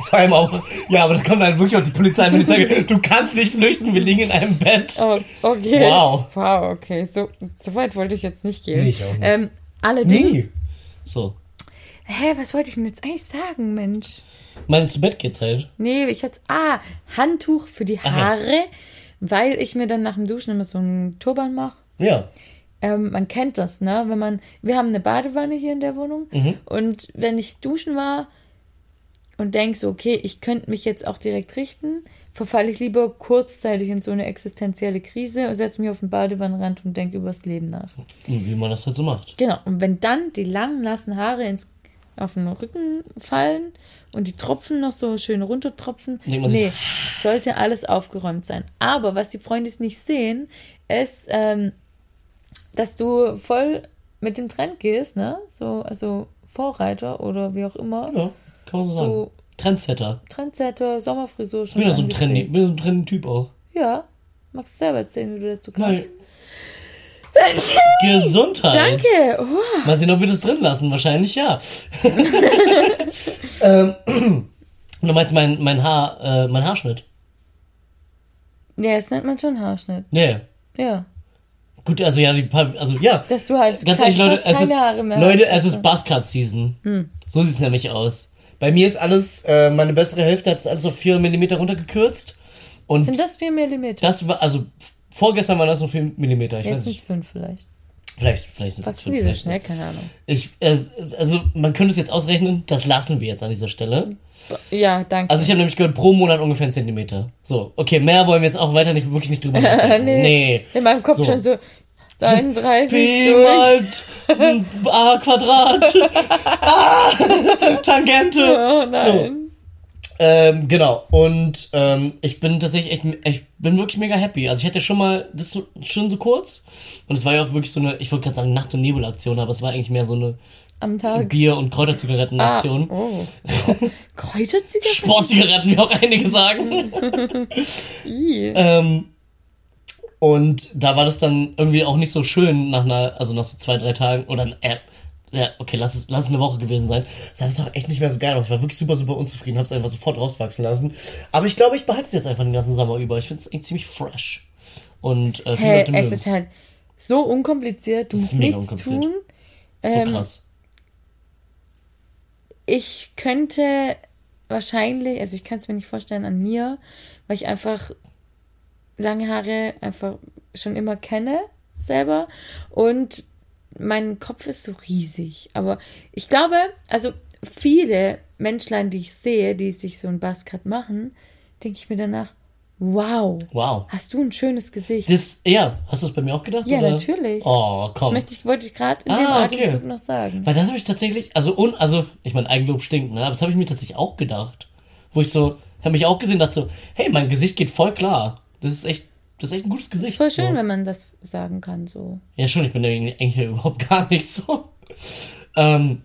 Vor allem auch, ja, aber da kommt dann wirklich auch die Polizei, wenn ich sage, du kannst nicht flüchten, wir liegen in einem Bett. Oh, okay. Wow. Wow, okay. So, so weit wollte ich jetzt nicht gehen. Nee, ich auch nicht. Ähm, allerdings. Nie. So. Hä, was wollte ich denn jetzt eigentlich sagen, Mensch? Meine zu Bett geht's halt. Nee, ich hatte. Ah, Handtuch für die Haare, weil ich mir dann nach dem Duschen immer so einen Turban mache. Ja. Ähm, man kennt das, ne? Wenn man. Wir haben eine Badewanne hier in der Wohnung. Mhm. Und wenn ich duschen war und denk so, okay, ich könnte mich jetzt auch direkt richten, verfalle ich lieber kurzzeitig in so eine existenzielle Krise und setze mich auf den Badewannenrand und denke übers Leben nach. Wie man das halt so macht. Genau. Und wenn dann die langen, nassen Haare ins, auf den Rücken fallen und die Tropfen noch so schön runtertropfen, sich nee, sollte alles aufgeräumt sein. Aber was die Freunde nicht sehen, ist, ähm, dass du voll mit dem Trend gehst, ne? So, also Vorreiter oder wie auch immer. Ja, kann man so, So- sagen. Trendsetter. Trendsetter, Sommerfrisur Ich schon. bin ja so ein angepflegt. Trendy, bin so ein Trendy-Typ auch. Ja. Magst du selber erzählen, wie du dazu Nein. [laughs] Gesundheit. Danke. Oh. Mal sehen, ob wir das drin lassen. Wahrscheinlich ja. [laughs] ähm, [clears throat] du meinst mein, mein Haar, äh, mein Haarschnitt? Ja, das nennt man schon Haarschnitt. Nee. Ja. Gut, also ja, die paar, also ja. Dass du halt Ganz ehrlich, Leute, es keine ist, Haare mehr Leute, hast. es ist Buzzcut-Season. Hm. So sieht es nämlich aus. Bei mir ist alles, äh, meine bessere Hälfte hat es alles auf 4 mm runtergekürzt. Und Sind das 4 mm? das war, also Vorgestern waren das nur 4 mm. Ich Jetzt weiß sind es nicht. fünf vielleicht. Vielleicht, vielleicht sind es fünf. so schnell? Keine Ahnung. Ich, äh, also man könnte es jetzt ausrechnen, das lassen wir jetzt an dieser Stelle. Ja, danke. Also ich habe nämlich gehört, pro Monat ungefähr einen Zentimeter. So, okay, mehr wollen wir jetzt auch weiter nicht, wirklich nicht drüber [laughs] nachdenken. nee. nee. In meinem Kopf So. schon so 33 Pi durch. mal [laughs] a Quadrat. [laughs] ah, Tangente. Oh nein. Ähm, genau. Und ähm, ich bin tatsächlich echt, ich bin wirklich mega happy. Also ich hatte schon mal, das so, schon so kurz. Und es war ja auch wirklich so eine, ich wollte gerade sagen Nacht- und Nebelaktion, aber es war eigentlich mehr so eine Am Tag. Bier- und Ah, Kräuterzigaretten-Aktion. oh. [laughs] Kräuterzigaretten? Sportzigaretten, wie auch einige sagen. [laughs] Ähm, und da war das dann irgendwie auch nicht so schön nach einer, also nach so zwei, drei Tagen oder äh, ja, okay, lass es, lass es eine Woche gewesen sein. Das sah das doch echt nicht mehr so geil aus. Ich war wirklich super, super unzufrieden, hab's einfach sofort rauswachsen lassen. Aber ich glaube, ich behalte es jetzt einfach den ganzen Sommer über. Ich finde es eigentlich ziemlich fresh. Und äh, viele Hey, es ist halt so unkompliziert. Du Das musst ist nichts tun. so ähm, krass. Ich könnte wahrscheinlich, also ich kann es mir nicht vorstellen an mir, weil ich einfach lange Haare einfach schon immer kenne selber und mein Kopf ist so riesig. Aber ich glaube, also viele Menschlein, die ich sehe, die sich so ein Buzzcut machen, denke ich mir danach, wow, Wow. hast du ein schönes Gesicht. Das, ja, hast du es bei mir auch gedacht? Ja, oder? natürlich. Oh, das komm. möchte ich, wollte ich gerade in dem Ah, okay. Atemzug noch sagen. Weil das habe ich tatsächlich, also, un, also ich meine, Eigenlob stinkt, ne? Aber das habe ich mir tatsächlich auch gedacht. Wo ich so, habe mich auch gesehen, dachte so, hey, mein Gesicht geht voll klar. Das ist echt, das ist echt ein gutes Gesicht. Ist voll schön, so. wenn man das sagen kann, so. Ja, schon, ich bin ja eigentlich überhaupt [laughs] gar nicht so. Ähm,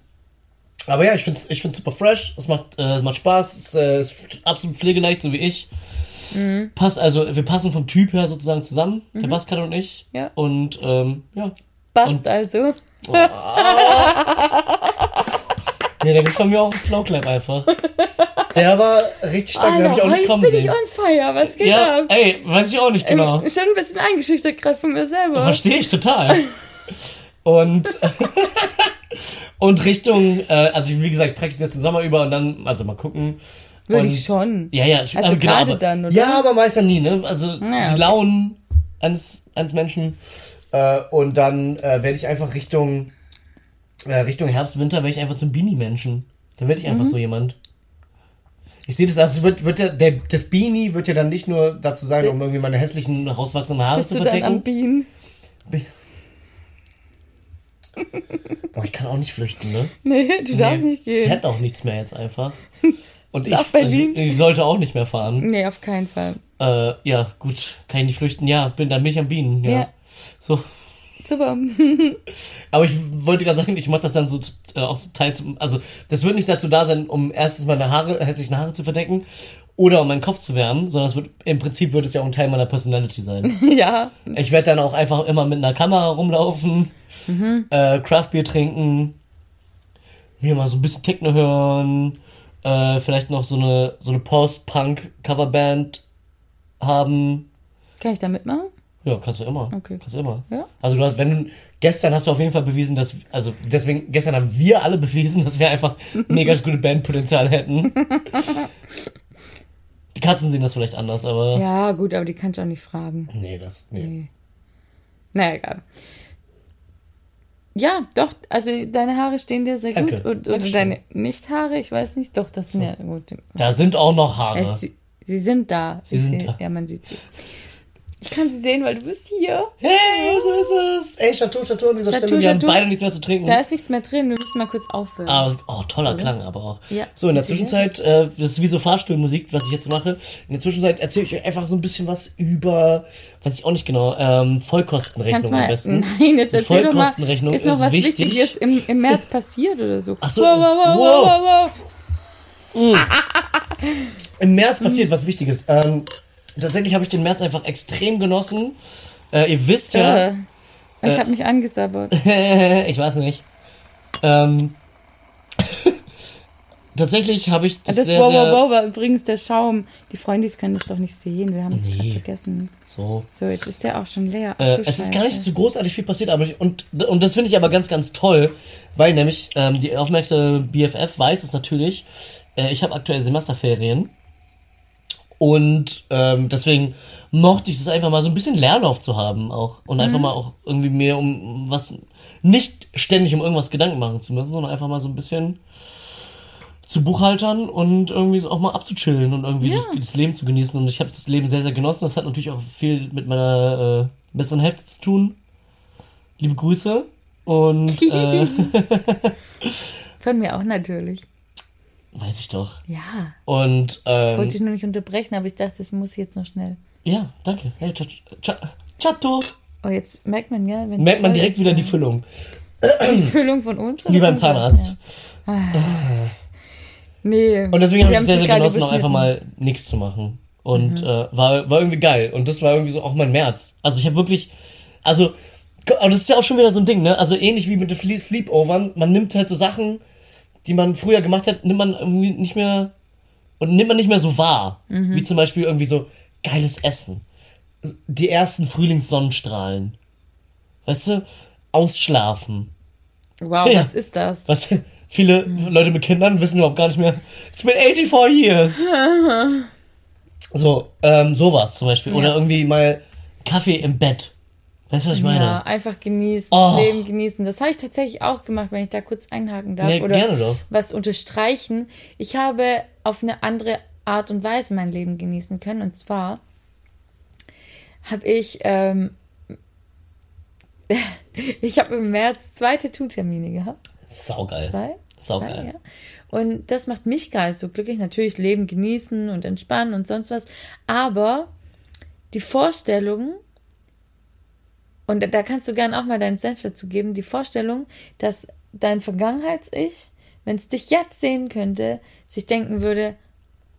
aber ja, ich finde es ich find's super fresh, es macht, äh, es macht Spaß, es äh, ist absolut pflegeleicht, so wie ich. Mhm. Passt, also wir passen vom Typ her sozusagen zusammen, der Baskat und ich. Ja. Und ähm, ja. Passt also. [laughs] Nee, da gibt's von mir auch einen Slowclap einfach. [laughs] Der war richtig stark, den Alter, habe ich auch nicht kommen bin sehen. ich on fire. Was geht Ja, ab? ey, weiß ich auch nicht genau. Ähm, Schon ein bisschen eingeschüchtert gerade von mir selber. Verstehe ich total. [laughs] Und, [laughs] und Richtung, äh, also wie gesagt, ich trage es jetzt den Sommer über und dann, also mal gucken. Würde und, ich schon. Ja, ja, Also aber genau, gerade dann, oder? Ja, aber meist ja nie, ne? Also Ja, die. Launen eines, eines Menschen. Äh, und dann äh, werde ich einfach Richtung, äh, Richtung Herbst, Winter, werde ich einfach zum Beanie-Menschen. Dann werde ich einfach Mhm. so jemand. Ich sehe das, also wird, wird der, der, das Beanie wird ja dann nicht nur dazu sein, um irgendwie meine hässlichen, rauswachsenden Haare Bist zu du dann am verdecken. Bienen? Boah, ich kann auch nicht flüchten, ne? Nee, du darfst nicht Es gehen. fährt auch nichts mehr jetzt einfach. [laughs] Und ich, Nach Berlin? Also, ich sollte auch nicht mehr fahren. Nee, auf keinen Fall. Äh, ja, gut, kann ich nicht flüchten. Ja, bin, dann bin ich am Bienen. Ja. Ja. So. Super. [laughs] Aber ich wollte gerade sagen, ich mache das dann so äh, auch so Teil zum. Also, das wird nicht dazu da sein, um erstens meine Haare, hässlichen Haare zu verdecken oder um meinen Kopf zu wärmen, sondern es wird, im Prinzip wird es ja auch ein Teil meiner Personality sein. [laughs] ja. Ich werde dann auch einfach immer mit einer Kamera rumlaufen, äh, Craftbier trinken, mir mal so ein bisschen Techno hören, äh, vielleicht noch so eine, so eine Post-Punk-Coverband haben. Kann ich da mitmachen? Ja, kannst du immer. Okay. Kannst du immer. Ja. Also du hast, wenn du, gestern hast du auf jeden Fall bewiesen, dass, also deswegen, gestern haben wir alle bewiesen, dass wir einfach [laughs] mega gute Bandpotenzial hätten. Die Katzen sehen das vielleicht anders, aber. Ja, gut, aber die kannst du auch nicht fragen. Nee, das, nee. Nee. Na egal. Ja, doch, also deine Haare stehen dir sehr Danke. gut. Und, oder deine Nicht-Haare, ich weiß nicht, doch, das sind ja gut. Da sind auch noch Haare. Es, sie, sind da. Sie sind da. Ja, man sieht sie. Ich kann sie sehen, weil du bist hier. Hey, so ist es. Ey, Chateau, Chateau an dieser Chateau, Stelle. Wir haben beide nichts mehr zu trinken. Da ist nichts mehr drin, wir müssen mal kurz aufhören. Ah, oh, toller Klang aber auch. Ja. So, in der? Zwischenzeit, äh, das ist wie so Fahrstuhlmusik, was ich jetzt mache. In der Zwischenzeit erzähle ich euch einfach so ein bisschen was über, weiß ich auch nicht genau, ähm, Vollkostenrechnung Kannst am mal, besten. [laughs] nein, jetzt erzähl doch mal, Vollkostenrechnung ist noch ist was wichtig. Wichtiges im, im März [laughs] passiert oder so. Ach so, wow, wow, wow, wow. wow, wow, wow. Im März passiert was Wichtiges. Ähm, tatsächlich habe ich den März einfach extrem genossen. Äh, ihr wisst ja, Äh, ich habe mich angesabbert. [laughs] ich weiß nicht. Ähm, [laughs] tatsächlich habe ich das, Das sehr, wow, wow, wow war übrigens der Schaum. Die Freundis können das doch nicht sehen. Wir haben es Nee. gerade vergessen. So. So, jetzt ist der auch schon leer. Ach, Äh, es ist gar nicht Scheiße. so großartig viel passiert, aber ich, und, und das finde ich aber ganz, ganz toll, weil nämlich ähm, die aufmerksame BFF weiß es natürlich, äh, ich habe aktuell Semesterferien und ähm, deswegen mochte ich es einfach mal so ein bisschen Leerlauf zu haben auch. Und einfach mal auch irgendwie mehr um was, nicht ständig um irgendwas Gedanken machen zu müssen, sondern einfach mal so ein bisschen zu Buchhaltern und irgendwie so auch mal abzuchillen und irgendwie Ja. das, das Leben zu genießen. Und ich habe das Leben sehr, sehr genossen. Das hat natürlich auch viel mit meiner äh, besseren Hälfte zu tun. Liebe Grüße. Und äh, [laughs] [laughs] Von mir auch natürlich. Weiß ich doch. Ja. Und ähm, Wollte ich nur nicht unterbrechen, aber ich dachte, das muss ich jetzt noch schnell. ja, danke. Hey, Chat- Chat- Chato. Oh, jetzt merkt man ja, wenn Merkt man direkt wieder die Füllung. die Füllung von uns. Wie beim? Zahnarzt. Ja. Nee. Und deswegen habe ich es sehr, sehr genossen, auch einfach mal nichts zu machen. Und äh, war, war irgendwie geil. Und das war irgendwie so auch mein März. Also ich habe wirklich, also, aber das ist ja auch schon wieder so ein Ding, ne? Also ähnlich wie mit den Sleepovern, man nimmt halt so Sachen, die man früher gemacht hat, nimmt man irgendwie nicht mehr, und nimmt man nicht mehr so wahr. Wie zum Beispiel irgendwie so geiles Essen. Die ersten Frühlingssonnenstrahlen. Weißt du? Ausschlafen. Wow, Ja. was ist das? Was viele Leute mit Kindern wissen überhaupt gar nicht mehr. It's been 84 years. [laughs] so, ähm, sowas zum Beispiel. Oder Ja. irgendwie mal Kaffee im Bett. Weißt du, was ich meine? Ja, einfach genießen, Oh. das Leben genießen. Das habe ich tatsächlich auch gemacht, wenn ich da kurz einhaken darf. Nee, oder gerne doch. was unterstreichen. Ich habe auf eine andere Art und Weise mein Leben genießen können. Und zwar habe ich, ähm, [laughs] ich habe im März zwei Tattoo-Termine gehabt. Saugeil. Zwei? Saugeil. Zwei, ja. Und das macht mich gar nicht so glücklich. Natürlich Leben genießen und entspannen und sonst was. Aber die Vorstellung, und da kannst du gern auch mal deinen Senf dazu geben, die Vorstellung, dass dein Vergangenheits-Ich, wenn es dich jetzt sehen könnte, sich denken würde,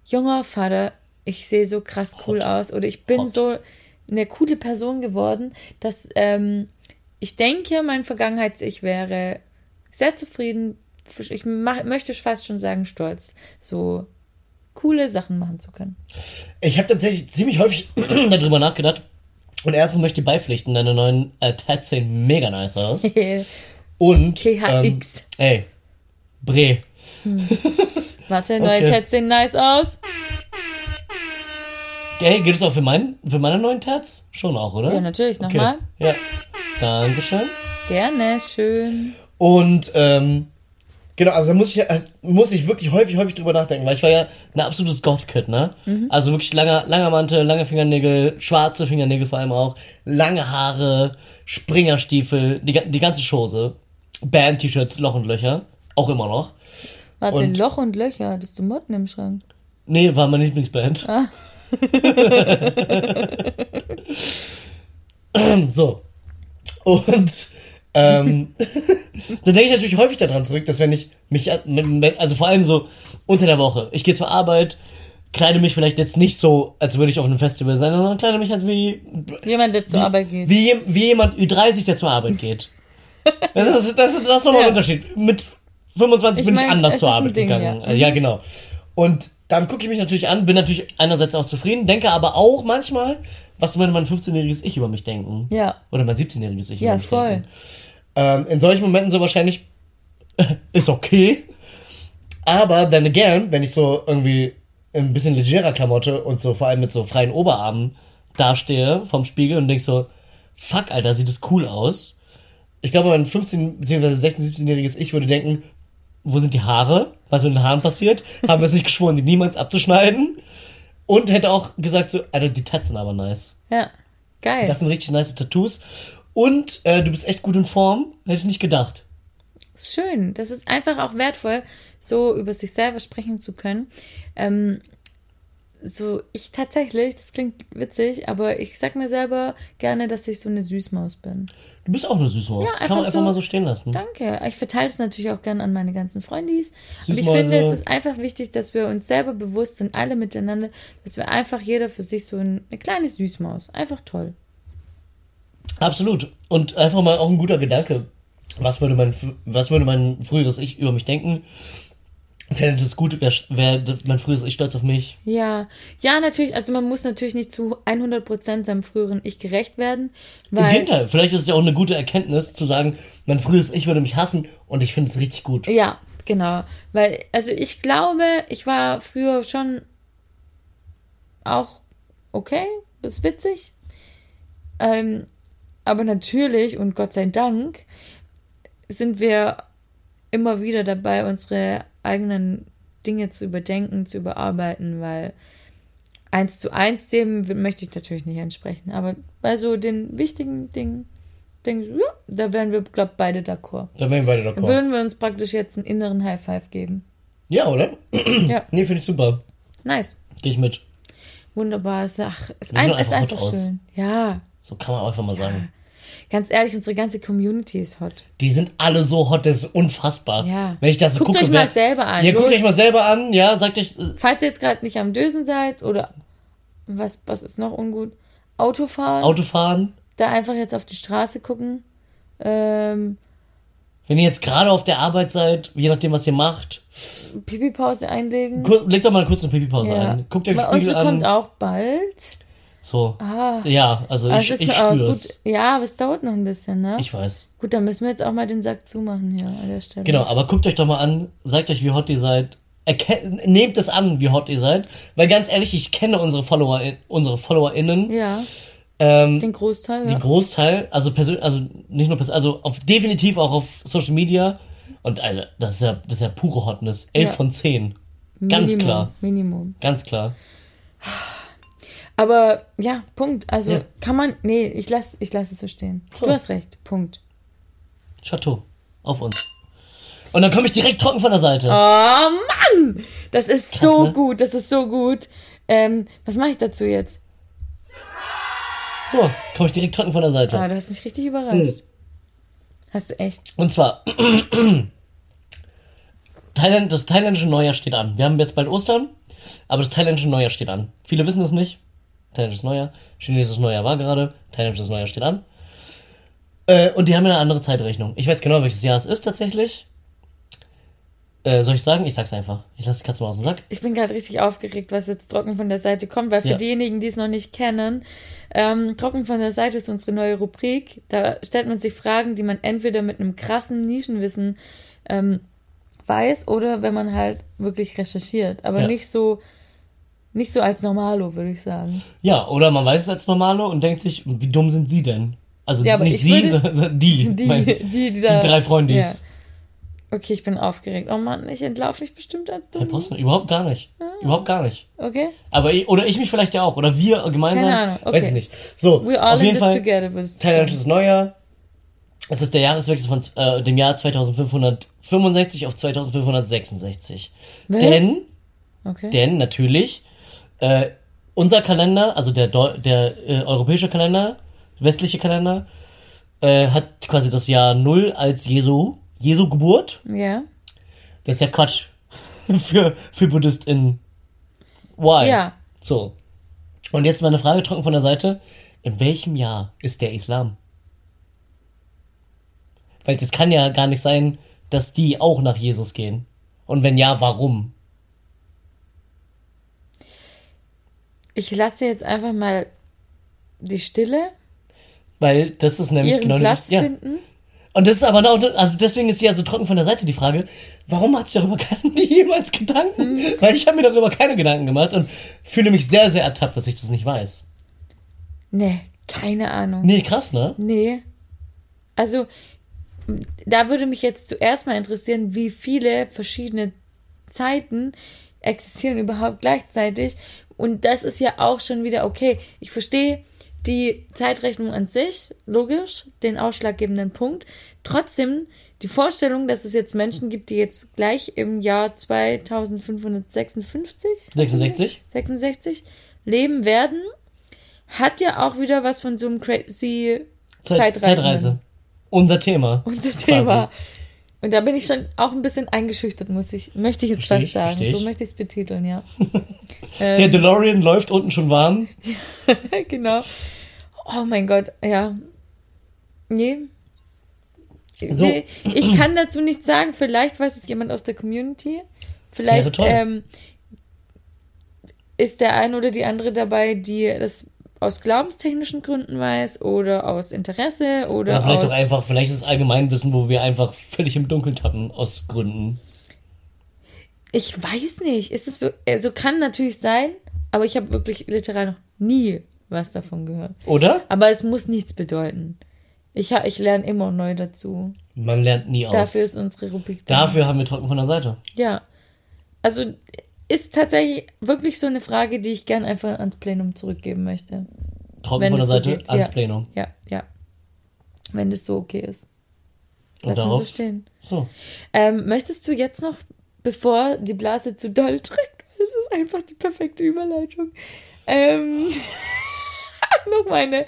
junger Vater, ich sehe so krass cool aus oder ich bin Hot. so eine coole Person geworden, dass ähm, ich denke, mein Vergangenheits-Ich wäre sehr zufrieden, ich mach, möchte fast schon sagen stolz, so coole Sachen machen zu können. Ich habe tatsächlich ziemlich häufig [clears throat] darüber nachgedacht. Und erstens möchte ich beipflichten, deine neuen äh, Tats sehen mega nice aus. [laughs] Und. THX. Ähm, ey. Bre. Warte, neue Okay. Tats sehen nice aus. Ey, geht es auch für, mein, für meine neuen Tats? Schon auch, oder? Ja, natürlich. Nochmal. Ja. Dankeschön. Gerne, schön. Und ähm, genau, also da muss ich, muss ich wirklich häufig, häufig drüber nachdenken, weil ich war ja ein absolutes Goth-Kid, ne? Also wirklich langer, langer Mantel, lange Fingernägel, schwarze Fingernägel vor allem auch, lange Haare, Springerstiefel, die, die ganze Chose, Band-T-Shirts, Loch und Löcher, auch immer noch. Warte, Und- Loch und Löcher. Hattest du Motten im Schrank? Nee, war meine Lieblingsband. [laughs] so. Und ähm, [laughs] dann denke ich natürlich häufig daran zurück, dass wenn ich mich, also vor allem so unter der Woche, ich gehe zur Arbeit, kleide mich vielleicht jetzt nicht so, als würde ich auf einem Festival sein, sondern kleide mich halt wie, Jemand, der zur Arbeit geht. wie, wie jemand Ü30, der zur Arbeit geht. Das ist, das ist, das ist nochmal [laughs] Ja. ein Unterschied. Mit 25 Ich bin mein, ich anders zur Arbeit Ding, gegangen. ja. Äh, ja, genau. Und dann gucke ich mich natürlich an, bin natürlich einerseits auch zufrieden, denke aber auch manchmal, was würde mein 15-jähriges Ich über mich denken? Ja. Oder mein 17-jähriges Ich Ja, über mich voll. denken. Ähm, in solchen Momenten so wahrscheinlich [laughs] ist okay. Aber then again, wenn ich so irgendwie ein bisschen legerer Klamotte und so vor allem mit so freien Oberarmen dastehe vom Spiegel und denk so, fuck, Alter, sieht das cool aus. Ich glaube, mein 15- bzw. 16-, 17-jähriges Ich würde denken, wo sind die Haare? Was mit den Haaren passiert? Haben wir es nicht geschworen, die niemals abzuschneiden? Und hätte auch gesagt so, Alter, die Tats sind aber nice. Ja. Geil. Das sind richtig nice Tattoos. Und äh, du bist echt gut in Form. Hätte ich nicht gedacht. Schön. Das ist einfach auch wertvoll, so über sich selber sprechen zu können. Ähm, so, ich tatsächlich, das klingt witzig, aber ich sag mir selber gerne, dass ich so eine Süßmaus bin. Du bist auch eine Süßmaus. Ja, das kann man einfach einfach so- mal so stehen lassen. Danke. Ich verteile es natürlich auch gerne an meine ganzen Freundis. Und ich Süßmäuse. finde, es ist einfach wichtig, dass wir uns selber bewusst sind, alle miteinander, dass wir einfach jeder für sich so ein, eine kleine Süßmaus. Einfach toll. Absolut. Und einfach mal auch ein guter Gedanke. Was würde mein, was würde mein früheres Ich über mich denken? Fände es gut, wäre wär mein früheres Ich stolz auf mich? Ja, ja, natürlich. Also man muss natürlich nicht zu 100% seinem früheren Ich gerecht werden, Im weil Gegenteil, vielleicht ist es ja auch eine gute Erkenntnis, zu sagen, mein früheres Ich würde mich hassen und ich finde es richtig gut. Ja, genau. Weil, also ich glaube, ich war früher schon auch okay, ist witzig. Ähm, aber natürlich und Gott sei Dank sind wir immer wieder dabei, unsere eigenen Dinge zu überdenken, zu überarbeiten, weil eins zu eins dem möchte ich natürlich nicht entsprechen. Aber bei so den wichtigen Dingen denke ich, ja, da wären wir, glaube ich, beide d'accord. Da wären wir beide d'accord. würden wir uns praktisch jetzt einen inneren High Five geben. Ja, oder? ja, [clears throat] Nee, finde ich super. nice. Gehe ich mit. Wunderbar. Ist, ach, ist, ein, ist einfach einfach schön. Ja. So kann man auch einfach mal sagen. Ganz ehrlich, unsere ganze Community ist hot. Die sind alle so hot, das ist unfassbar. Ja. Wenn ich das Guckt gucke, euch wer- mal selber an. Ja, guckt Los. euch mal selber an. Ja, sagt euch. äh, Falls ihr jetzt gerade nicht am Dösen seid oder was, was ist noch ungut? Autofahren. Autofahren. da einfach jetzt auf die Straße gucken. Ähm, Wenn ihr jetzt gerade auf der Arbeit seid, je nachdem, was ihr macht, Pipi-Pause einlegen. legt doch mal kurz eine Pipi-Pause Ja. ein. Guckt euch den Spiegel unsere an. kommt auch bald. So. Ah. Ja, also ich, ist ich spüre gut. es. Ja, aber es dauert noch ein bisschen, ne? Ich weiß. Gut, dann müssen wir jetzt auch mal den Sack zumachen hier an der Stelle. Genau, aber guckt euch doch mal an, sagt euch, wie hot ihr seid. Erken nehmt es an, wie hot ihr seid. Weil ganz ehrlich, ich kenne unsere Follower, unsere FollowerInnen. Ja, Ähm, den Großteil. Ja. Großteil, also persönlich, also nicht nur persönlich, also auf, definitiv auch auf Social Media. Und Alter, das ist ja, das ist ja pure Hotness. 11 Ja. von 10. Ganz Minimum, klar. Minimum. Ganz klar. [sighs] Aber ja, Punkt. Also Ja. kann man. Nee, ich lass, ich lass es so stehen. So. Du hast recht. Punkt. Chateau. Auf uns. Und dann komme ich direkt trocken von der Seite. Oh Mann! Das ist Krass, so ne? gut, das ist so gut. Ähm, was mache ich dazu jetzt? So, komme ich direkt trocken von der Seite. Ah, du hast mich richtig überrascht. Hast du echt. Und zwar, [clears throat] Thailand, das thailändische Neujahr steht an. Wir haben jetzt bald Ostern, aber das thailändische Neujahr steht an. Viele wissen es nicht. Thailändisches Neujahr, chinesisches Neujahr war gerade, thailändisches Neujahr steht an. Äh, und die haben ja eine andere Zeitrechnung. Ich weiß genau, welches Jahr es ist tatsächlich. Äh, soll ich sagen? Ich sag's einfach. Ich lasse die Katze mal aus dem Sack. Ich bin gerade richtig aufgeregt, was jetzt trocken von der Seite kommt, weil für Ja. diejenigen, die es noch nicht kennen, ähm, trocken von der Seite ist unsere neue Rubrik. Da stellt man sich Fragen, die man entweder mit einem krassen Nischenwissen ähm, weiß oder wenn man halt wirklich recherchiert, aber Ja. nicht so nicht so als Normalo, würde ich sagen. Ja, oder man weiß es als Normalo und denkt sich, wie dumm sind sie denn? Also Ja, nicht ich sie, sondern die. [laughs] Die, Mein- die, die, da, drei Freundis. Ja. Okay, ich bin aufgeregt. Oh Mann, ich entlaufe mich bestimmt als Herr dumm. Posten, überhaupt gar nicht. Überhaupt gar nicht. Okay? Aber ich, oder ich mich vielleicht ja auch. Oder wir gemeinsam. Keine Ahnung, okay. Weiß ich nicht. So, We all auf in jeden this Fall. together. Thailändisches Neujahr. Es ist der Jahreswechsel von äh, dem Jahr 2565 auf 2566. Was? Denn, Okay. denn natürlich, äh, unser Kalender, also der, Deu der äh, europäische Kalender, westliche Kalender, äh, hat quasi das Jahr Null als Jesu, Jesu Geburt. ja. Das ist ja Quatsch [laughs] für, für BuddhistInnen. Why? Ja. So. Und jetzt mal eine Frage trocken von der Seite. In welchem Jahr ist der Islam? Weil das kann ja gar nicht sein, dass die auch nach Jesus gehen. Und wenn ja, warum? Ich lasse jetzt einfach mal die Stille Weil das ist nämlich ihren genau Platz ja. finden. Und das ist aber auch, also deswegen ist sie ja so trocken von der Seite die Frage, warum hat sich darüber [laughs] keiner jemals Gedanken? Hm. Weil ich habe mir darüber keine Gedanken gemacht und fühle mich sehr, sehr ertappt, dass ich das nicht weiß. Nee, keine Ahnung. Nee, krass, ne? Nee. Also, da würde mich jetzt zuerst mal interessieren, wie viele verschiedene Zeiten existieren überhaupt gleichzeitig. Und das ist ja auch schon wieder okay. Ich verstehe die Zeitrechnung an sich, logisch, den ausschlaggebenden Punkt. Trotzdem die Vorstellung, dass es jetzt Menschen gibt, die jetzt gleich im Jahr 2556 66? 66 leben werden, hat ja auch wieder was von so einem crazy Zeit- Zeitreisenden. Zeitreise. Unser Thema. Unser Quasi. Und da bin ich schon auch ein bisschen eingeschüchtert, muss ich, möchte ich jetzt Versteh fast sagen. So möchte ich es betiteln, ja. [laughs] Der ähm, DeLorean läuft unten schon warm. [laughs] genau. Oh mein Gott, ja. Nee. So. Nee, Ich kann dazu nichts sagen. Vielleicht weiß es jemand aus der Community. Vielleicht ähm, ist der eine oder die andere dabei, die das aus glaubenstechnischen Gründen weiß oder aus Interesse oder Oder vielleicht aus auch einfach, vielleicht ist es Allgemeinwissen, wo wir einfach völlig im Dunkeln tappen, aus Gründen. Ich weiß nicht. Ist es wir- also kann natürlich sein, aber ich habe wirklich literal noch nie was davon gehört. Oder? Aber es muss nichts bedeuten. Ich, ich lerne immer neu dazu. Man lernt nie aus. Dafür ist unsere Rubrik da. Dafür haben wir Trocken von der Seite. Ja. Also ist tatsächlich wirklich so eine Frage, die ich gern einfach ans Plenum zurückgeben möchte. Trocken Wenn von der so Seite geht, ans ja. Plenum. Ja, ja. Wenn das so okay ist. Lass mal so stehen. So. Ähm, möchtest du jetzt noch, bevor die Blase zu doll drückt, [laughs] es ist einfach die perfekte Überleitung, ähm, [laughs] noch meine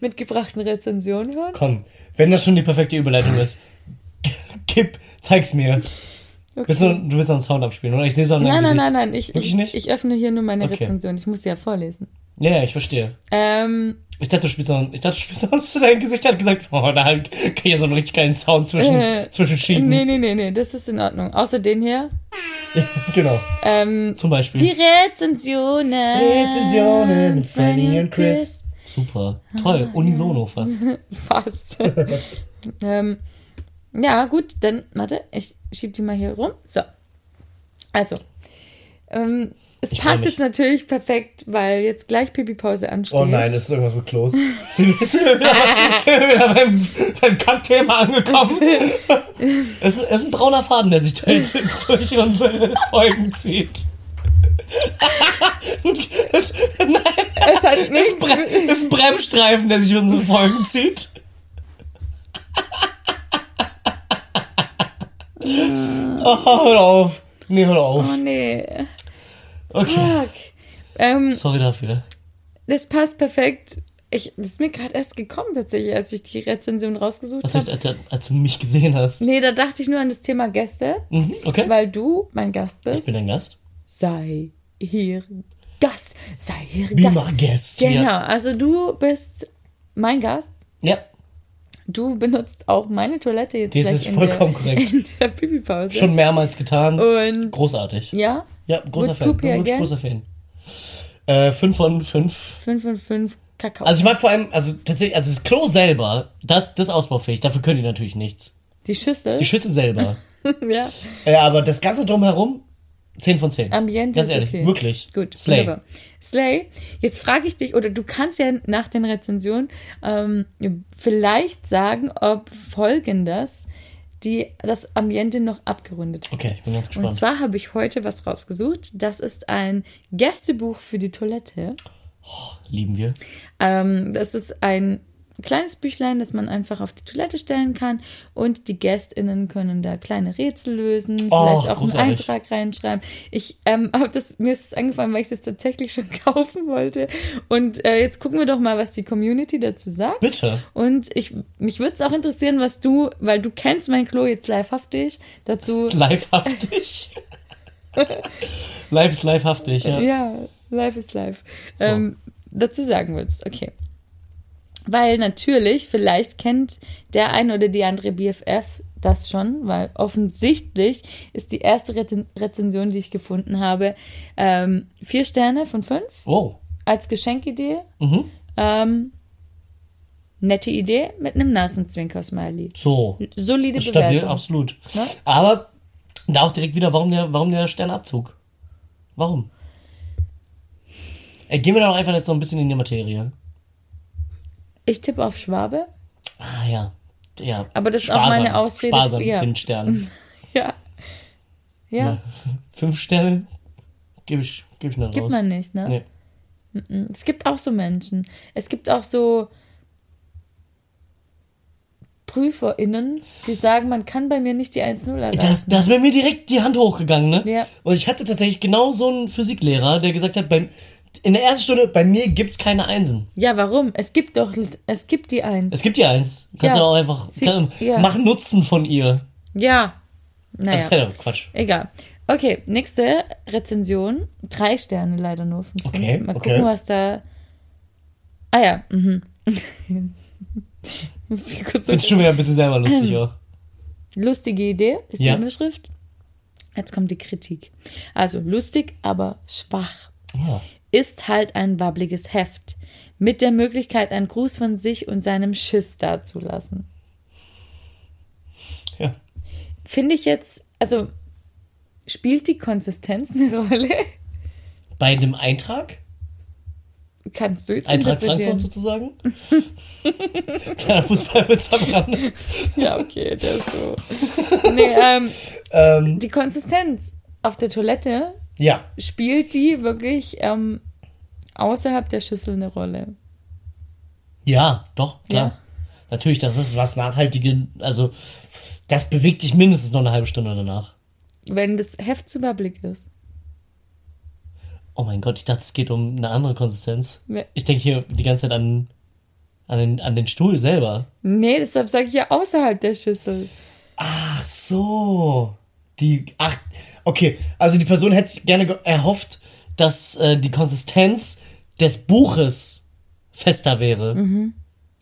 mitgebrachten Rezensionen hören? Komm, wenn das schon die perfekte Überleitung ist, [laughs] kipp, zeig's mir. Willst du, du willst noch einen Sound abspielen, oder? Ich sehe es auch in Nein, deinem nein, nein, nein, ich, ich, nicht? ich öffne hier nur meine Okay. Rezension. Ich muss sie ja vorlesen. Ja, ja, ich verstehe. Ähm, Ich dachte, du spielst noch, ich dachte, du spielst noch, dein Gesicht hat gesagt, oh, da kann ich hier so einen richtig geilen Sound zwischen, Äh, zwischenschieben. nee, nee, nee, nee, das ist in Ordnung. Außer den hier. Genau, Ähm, zum Beispiel. die Rezensionen. Rezensionen mit Fanny und Chris. Super, toll, unisono fast. [laughs] Fast. [laughs] ähm, ja, gut, dann, warte, ich schieb die mal hier rum. So. Also. Ähm, es Ich passt jetzt natürlich perfekt, weil jetzt gleich Pipi-Pause ansteht. Oh nein, ist irgendwas mit Klos. [laughs] sind, wir- sind wir wieder, sind wir wieder beim, beim Kack-Thema angekommen? [laughs] Es ist, es ist ein brauner Faden, der sich durch, durch unsere Folgen zieht. [laughs] es, nein, Es hat es ist, ein nichts es ist ein Bremsstreifen, der sich durch unsere Folgen zieht. Oh, hör auf. Nee, hör auf. Oh nee. Okay. Ähm, Sorry dafür. das passt perfekt. Ich, das ist mir gerade erst gekommen tatsächlich, als ich die Rezension rausgesucht habe. als, als du mich gesehen hast? Nee, da dachte ich nur an das Thema Gäste, Mhm, okay. weil du mein Gast Ich bist. bin dein Gast. Sei hier Gast. Sei hier Be Gast. my guest. Genau, Ja. also du bist mein Gast. ja, Du benutzt auch meine Toilette jetzt Dies ist in vollkommen der, korrekt. in der Pipi-Pause. schon mehrmals getan. Und Großartig. ja, Ja, großer Would Fan. Bin wirklich großer Fan. Äh, 5 von 5. 5 von 5 Kakao. Also ich mag vor allem, also tatsächlich, also das Klo selber, das, das ist ausbaufähig, dafür können die natürlich nichts. die Schüssel. Die Schüsse selber. [laughs] ja. äh, aber das Ganze drumherum, 10 von 10. Ambiente Ganz ehrlich, okay. wirklich. Gut, Slay. wunderbar. Slay. Jetzt frage ich dich, oder du kannst ja nach den Rezensionen ähm, vielleicht sagen, ob folgendes die, das Ambiente noch abgerundet hat. Okay, ich bin ganz Und gespannt. zwar habe ich heute was rausgesucht. Das ist ein Gästebuch für die Toilette. Lieben wir. Ähm, das ist ein kleines Büchlein, das man einfach auf die Toilette stellen kann und die GästInnen können da kleine Rätsel lösen, vielleicht Oh, auch einen großartig. Eintrag reinschreiben. Ich ähm, [laughs] habe das, mir ist es angefallen, weil ich das tatsächlich schon [laughs] kaufen wollte. Und äh, jetzt gucken wir doch mal, was die Community dazu sagt. Bitte. Und ich, mich würde es auch interessieren, was du, weil du kennst mein Klo jetzt livehaftig, dazu Livehaftig. live ist livehaftig, ja. Ja, live ist live. Ähm, dazu sagen würdest, okay. Weil natürlich, vielleicht kennt der ein oder die andere BFF das schon, weil offensichtlich ist die erste Re Rezension, die ich gefunden habe, ähm, vier Sterne von fünf Oh. als Geschenkidee. Mhm. Ähm, nette Idee mit einem Nasenzwinker-Smiley. So. Solide Stabil, Bewertung. absolut. Ne? Aber da auch direkt wieder, warum der, warum der Sternabzug? Warum? Äh, gehen wir da doch einfach jetzt so ein bisschen in die Materie. Ich tippe auf Schwabe. Ah ja. ja. Aber das ist auch meine Ausrede Sparsam für- ja. mit den Sternen. [laughs] Ja. Ja, Fünf Sterne gebe ich, geb ich nicht gibt raus. man nicht, ne? Nee. Es gibt auch so Menschen. Es gibt auch so PrüferInnen, die sagen, man kann bei mir nicht die 1-0 erreichen. Da, da ist bei mir direkt die Hand hochgegangen, ne? Ja. Und ich hatte tatsächlich genau so einen Physiklehrer, der gesagt hat, bei, in der ersten Stunde, bei mir gibt's keine Einsen. ja, warum? Es gibt doch, es gibt die 1. Es gibt die Eins. Kannst Ja. du auch einfach, Sie- kann, ja. mach Nutzen von ihr. Ja. Das Naja, ist ja Quatsch. egal. Okay, nächste Rezension. Drei Sterne leider nur von fünf. Okay, Mal okay. gucken, was da. Ah ja, mhm. [laughs] Muss ich kurz Find's schon wieder ein bisschen selber lustig auch. Lustige Idee ist Ja. die Überschrift. Jetzt kommt die Kritik. Also lustig, aber schwach. Ja. Ist halt ein wabbliges Heft. Mit der Möglichkeit, einen Gruß von sich und seinem Schiss dazulassen. ja. Finde ich jetzt, also spielt die Konsistenz eine Rolle? Bei dem Eintrag? kannst du jetzt interpretieren. Frankfurt sozusagen. [laughs] Kleiner Fußballwitz am Rande. Ja, okay, der ist so. Nee, ähm, Ähm, die Konsistenz auf der Toilette ja, spielt die wirklich ähm, außerhalb der Schüssel eine Rolle. ja, doch, klar. Ja. Natürlich, das ist was nachhaltige, also das bewegt dich mindestens noch eine halbe Stunde danach. Wenn das Heft zu wabbelig ist. Oh mein Gott, ich dachte, es geht um eine andere Konsistenz. Ich denke hier die ganze Zeit an, an, den, an den Stuhl selber. Nee, deshalb sage ich ja außerhalb der Schüssel. Ach so. Die, ach, okay. Also die Person hätte sich gerne ge- erhofft, dass äh, die Konsistenz des Buches fester wäre. Mhm.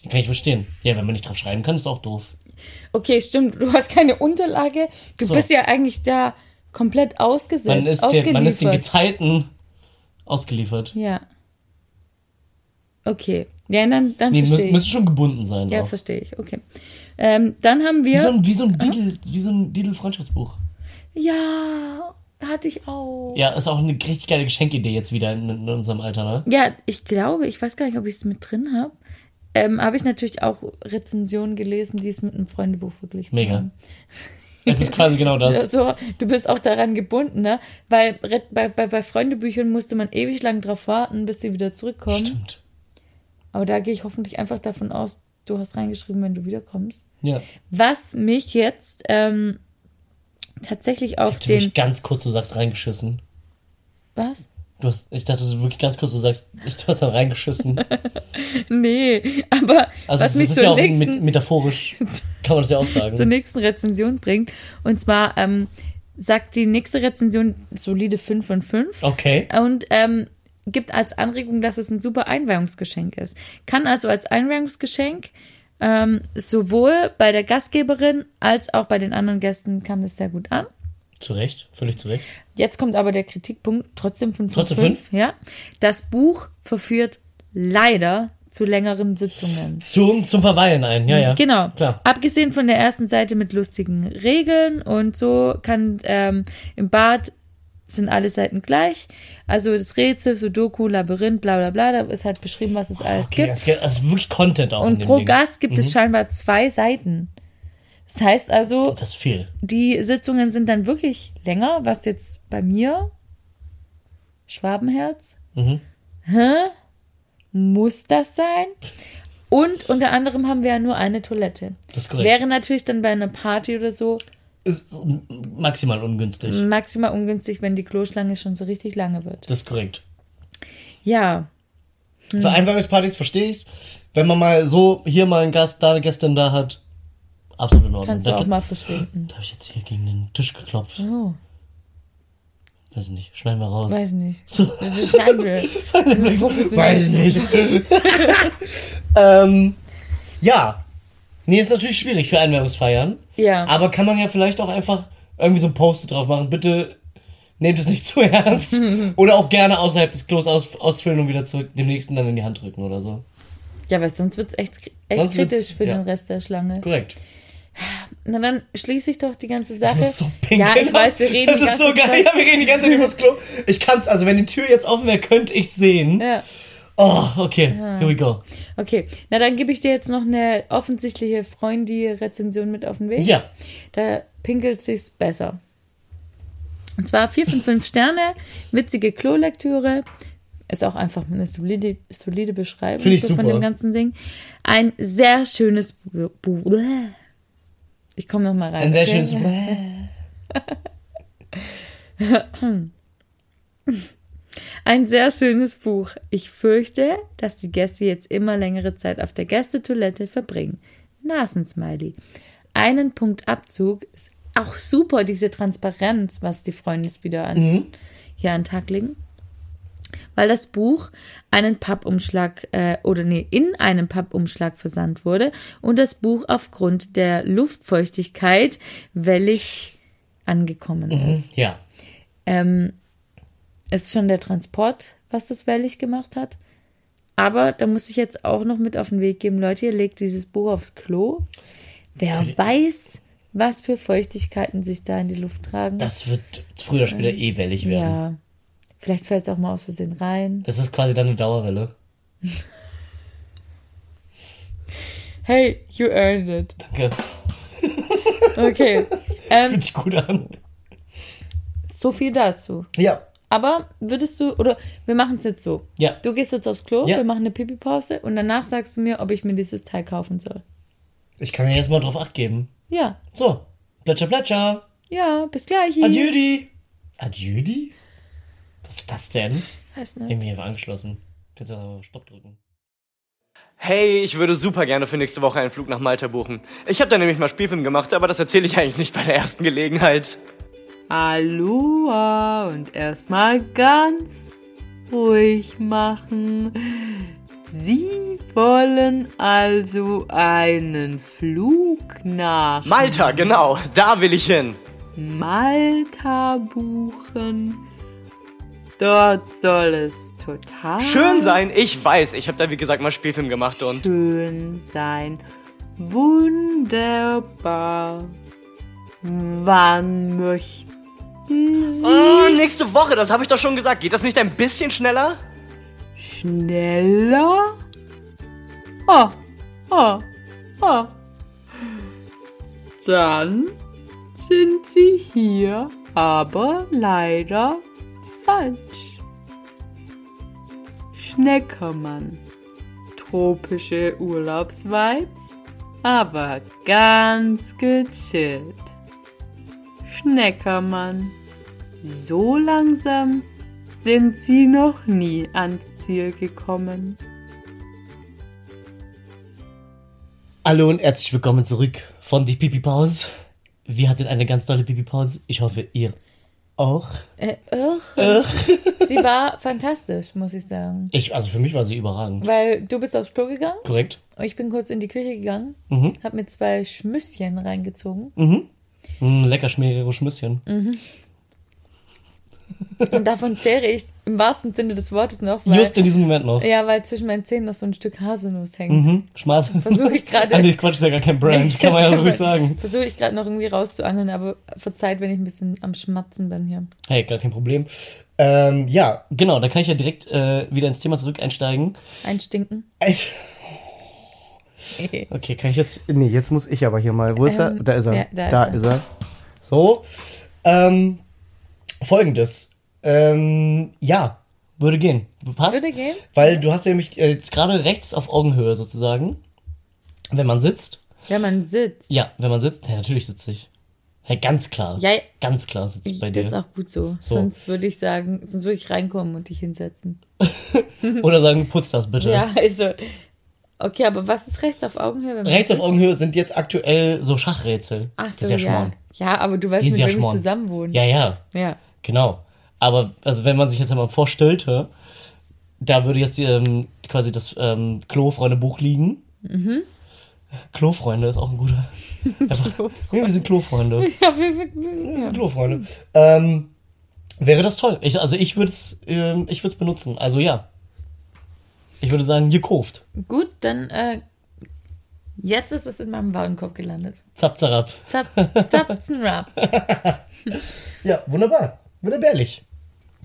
Den kann ich verstehen. Ja, wenn man nicht drauf schreiben kann, ist auch doof. Okay, stimmt, du hast keine Unterlage. Du So. bist ja eigentlich da komplett ausgesetzt. Man ist, der, man ist den. Gezeiten ausgeliefert. Ja. Okay. Ja, dann, dann Nee, verstehe ich. müsste schon gebunden sein. Ja, auch. verstehe ich. Okay. Ähm, dann haben Wie wir. so ein, wie so ein Didel, wie so ein Didel-Freundschaftsbuch. Ja, hatte ich auch. Ja, ist auch eine richtig geile Geschenkidee jetzt wieder in, in unserem Alter, ne? Ja, ich glaube, ich weiß gar nicht, ob ich es mit drin habe. Ähm, habe ich natürlich auch Rezensionen gelesen, die es mit einem Freundebuch verglichen Mega. haben. Es ist quasi genau das. [laughs] Also, du bist auch daran gebunden, ne? Weil bei, bei, bei Freundebüchern musste man ewig lang drauf warten, bis sie wieder zurückkommen. Stimmt. Aber da gehe ich hoffentlich einfach davon aus, du hast reingeschrieben, wenn du wiederkommst. Ja. Was mich jetzt ähm, tatsächlich auf wirklich den. ganz kurz, du sagst reingeschissen. Was? Du hast, ich dachte, du wirklich ganz kurz, du sagst, ich, du hast dann reingeschissen. [laughs] Nee, aber Also was das mich ist zur, ja auch nächsten, met metaphorisch, [laughs] kann man das ja auch sagen. zur nächsten Rezension bringt. Und zwar ähm, sagt die nächste Rezension solide 5 von 5. Okay. und ähm, gibt als Anregung, dass es ein super Einweihungsgeschenk ist. Kann also als Einweihungsgeschenk ähm, sowohl bei der Gastgeberin als auch bei den anderen Gästen kam das sehr gut an. Zu Recht, völlig zu Recht. Jetzt kommt aber der Kritikpunkt, trotzdem 5 von Trotzdem 5. Ja. Das Buch verführt leider zu längeren Sitzungen. Zum, zum Verweilen ein, ja, ja. Genau. Klar. Abgesehen von der ersten Seite mit lustigen Regeln und so kann ähm, im Bad sind alle Seiten gleich. Also das Rätsel, Sudoku, Labyrinth, bla bla bla, da ist halt beschrieben, was es alles Okay, gibt. das, ist wirklich Content auch Und pro Ding. Mhm. Gast gibt es scheinbar zwei Seiten. Das heißt also, Das die Sitzungen sind dann wirklich länger, was jetzt bei mir Schwabenherz. Mhm. Hä? Muss das sein? Und unter anderem haben wir ja nur eine Toilette. Das ist korrekt. Wäre natürlich dann bei einer Party oder so Ist maximal ungünstig. maximal ungünstig, wenn die Kloschlange schon so richtig lange wird. Das ist korrekt. Ja, Für Einweihungspartys verstehe ich's. Wenn man mal so hier mal einen Gast, da eine Gästin da hat, absolut in Ordnung. kannst du da, auch mal verschwinden. Da habe ich jetzt hier gegen den Tisch geklopft. Oh, Weiß nicht, schneiden wir raus. weiß nicht. So. [laughs] Das schneiden wir. [laughs] Weiß nicht. [laughs] ähm, ja. Nee, ist natürlich schwierig für Einweihungsfeiern. Ja. Aber kann man ja vielleicht auch einfach irgendwie so ein Post drauf machen. Bitte nehmt es nicht zu [laughs] ernst. [laughs] oder auch gerne außerhalb des Klos aus, ausfüllen und wieder zurück dem nächsten dann in die Hand drücken oder so. Ja, weil sonst wird es echt, echt Sonst kritisch für ja. den Rest der Schlange. Korrekt. Na dann schließe ich doch die ganze Sache. muss so pinkeln. ja, ich weiß, wir reden Das die ist ganze so geil. Zeit. Ja, wir reden die ganze Zeit [laughs] über das Klo. Ich kann's, also wenn die Tür jetzt offen wäre, könnte ich sehen. Ja. Oh, okay. Here we go. Okay, na dann gebe ich dir jetzt noch eine offensichtliche Freunde-Rezension mit auf den Weg. Ja. Da pinkelt sich's besser. Und zwar 4 von 5 Sterne, witzige Klolektüre. Ist auch einfach eine solide, solide Beschreibung Finde ich so von super. dem ganzen Ding. Ein sehr schönes Bu- Buch. Ich komme noch mal rein. Ein sehr okay? schönes. [laughs] [laughs] [laughs] Ein sehr schönes Buch. Ich fürchte, dass die Gäste jetzt immer längere Zeit auf der Gästetoilette verbringen. Nasensmiley. Einen Punkt Abzug ist auch super, diese Transparenz, was die Freunde wieder an, hier an den Tag legen. Weil das Buch einen Pappumschlag äh, oder nee, in einem Pappumschlag versandt wurde und das Buch aufgrund der Luftfeuchtigkeit wellig angekommen ist. Ja. Ähm, es ist schon der Transport, was das wellig gemacht hat. Aber da muss ich jetzt auch noch mit auf den Weg geben, Leute, ihr legt dieses Buch aufs Klo. Wer weiß, was für Feuchtigkeiten sich da in die Luft tragen. Das wird früher oder später eh wellig werden. ja. Vielleicht fällt es auch mal aus Versehen rein. Das ist quasi dann eine Dauerwelle. [laughs] Hey, you earned it. Danke. Okay. [laughs] Ähm, Fühlt sich gut an. so viel dazu. Ja. Aber würdest du, oder wir machen es jetzt so. Ja. Du gehst jetzt aufs Klo, Ja. wir machen eine Pipi-Pause und danach sagst du mir, ob ich mir dieses Teil kaufen soll. Ich kann ja jetzt mal drauf acht geben. Ja. So. Plätscher, plätscher. Ja, bis gleich. Adieu. Adieu? Was ist das denn? Weiß nicht. Irgendwie einfach angeschlossen. Kannst du aber Stopp drücken. Hey, ich würde super gerne für nächste Woche einen Flug nach Malta buchen. Ich habe da nämlich mal Spielfilm gemacht, aber das erzähle ich eigentlich nicht bei der ersten Gelegenheit. Aloha und erstmal ganz ruhig machen. Sie wollen also einen Flug nach Malta, genau, da will ich hin. Malta buchen. Dort soll es total Schön sein, ich weiß. Ich habe da wie gesagt mal Spielfilm gemacht und schön sein. Wunderbar. Wann möchten oh, nächste Woche, das habe ich doch schon gesagt. Geht das nicht ein bisschen schneller? schneller? Oh, oh, oh. Dann sind Sie hier aber leider falsch. Schneckermann. Tropische Urlaubsvibes, aber ganz gechillt. Schneckermann. So langsam sind Sie noch nie ans Ziel gekommen. Hallo und herzlich willkommen zurück von die Pipi Pause. Wir hatten eine ganz tolle Pipi Pause. Ich hoffe, ihr auch. Äh, irre. Sie war fantastisch, muss ich sagen. Ich, also für mich war sie überragend. Weil du bist aufs Klo gegangen Korrekt? und ich bin kurz in die Küche gegangen, Mhm. hab mir zwei Schmüsschen reingezogen Mm, lecker schmierige Schmüsschen. und davon zehre ich im wahrsten Sinne des Wortes noch, weil, Just in diesem Moment noch. ja, weil zwischen meinen Zähnen noch so ein Stück Haselnuss hängt. Mhm. Schmaß. Versuch ich gerade- Ah, nee, Quatsch, ist ja gar kein Brand. Kann man ja so ruhig sagen. Versuche ich gerade noch irgendwie rauszuangeln, aber verzeiht, wenn ich ein bisschen am Schmatzen bin hier. Hey, gar kein Problem. Ähm, ja, genau, da kann ich ja direkt äh, wieder ins Thema zurück einsteigen. Einstinken. Ich, [laughs] okay, kann ich jetzt. Nee, jetzt muss ich aber hier mal. Wo ist er? Ähm, Da ist er. ja, da da ist ist er. er. So. Ähm, Folgendes. Ähm, ja, würde gehen. Passt. Würde gehen. Weil du hast ja nämlich äh, jetzt gerade rechts auf Augenhöhe sozusagen. Wenn man sitzt. Wenn man sitzt. Ja, wenn man sitzt. Ja, natürlich sitze ich. Ja, ganz klar. Ja, Ganz klar sitzt ich bei das ist dir. auch gut so. So. Sonst würde ich sagen, sonst würde ich reinkommen und dich hinsetzen. [laughs] Oder sagen, putz das bitte. Ja, also. Okay, aber was ist rechts auf Augenhöhe? Rechts auf? Augenhöhe sind jetzt aktuell so Schachrätsel. Ach das so, ist ja ja. Ja, aber du weißt ist ja wem ich zusammen wohnen. Ja, ja, Ja. genau. Aber also wenn man sich jetzt einmal vorstellte, da würde jetzt ähm, quasi das ähm, Klofreunde-Buch liegen. Mhm. Klofreunde ist auch ein guter. [laughs] Einfach, wir sind Klofreunde. [laughs] Ja, wir, wir, Wir sind Klofreunde. Ähm, wäre das toll. Ich, also ich würde es ähm, ich würd's benutzen. Also ja. Ich würde sagen, gekauft. Gut, dann äh, jetzt ist es in meinem Warenkorb gelandet. Zap, zarab. [laughs] Zap, zap, rap. Ja, wunderbar. Wunderbärlich.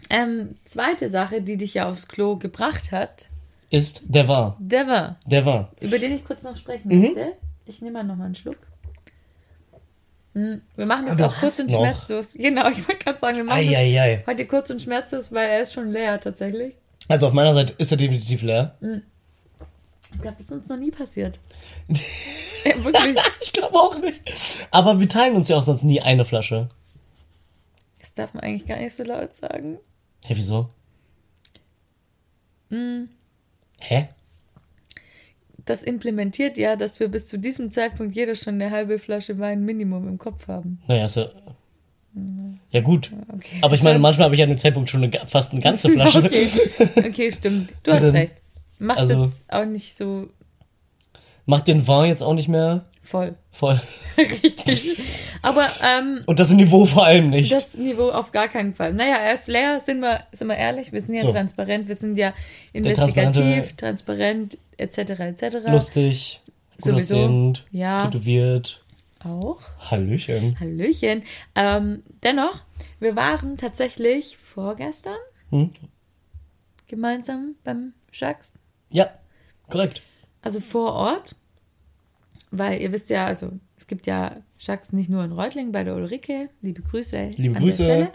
Ähm, zweite Sache, die dich ja aufs Klo gebracht hat, Ist, der war. der war, Der war. über den ich kurz noch sprechen Mhm. möchte. Ich nehme mal noch mal einen Schluck. Hm, Wir machen das du auch kurz und noch. schmerzlos. Genau, ich wollte gerade sagen, wir machen das heute kurz und schmerzlos, weil er ist schon leer tatsächlich. Also auf meiner Seite ist er definitiv leer. Ich glaube, das ist uns noch nie passiert. [laughs] ja, wirklich. Ich glaube auch nicht. Aber wir teilen uns ja auch sonst nie eine Flasche. Das darf man eigentlich gar nicht so laut sagen. Hä, wieso? Hm. Hä? Das implementiert ja, dass wir bis zu diesem Zeitpunkt jeder schon eine halbe Flasche Wein Minimum im Kopf haben. Naja, ist ja. Ja, gut. Okay. Aber ich meine, manchmal habe ich an dem Zeitpunkt schon eine, fast eine ganze [laughs] Flasche. Okay, okay stimmt. Du hast recht. Macht Also- jetzt auch nicht so Macht den Wein jetzt auch nicht mehr voll. voll. [laughs] Richtig. Aber ähm, Und das Niveau vor allem nicht. das Niveau auf gar keinen Fall. Naja, er ist leer, sind wir, sind wir ehrlich, wir sind ja So. transparent, wir sind ja investigativ, transparent, etc. etc. Lustig, Sowieso. aussehend, Ja. tätowiert. Auch. Hallöchen. Hallöchen. Ähm, dennoch, wir waren tatsächlich vorgestern Hm? gemeinsam beim Jacques. Ja, korrekt. Also vor Ort, weil ihr wisst ja, also es gibt ja Schacks nicht nur in Reutlingen bei der Ulrike, liebe Grüße Liebe an Grüße. der Stelle,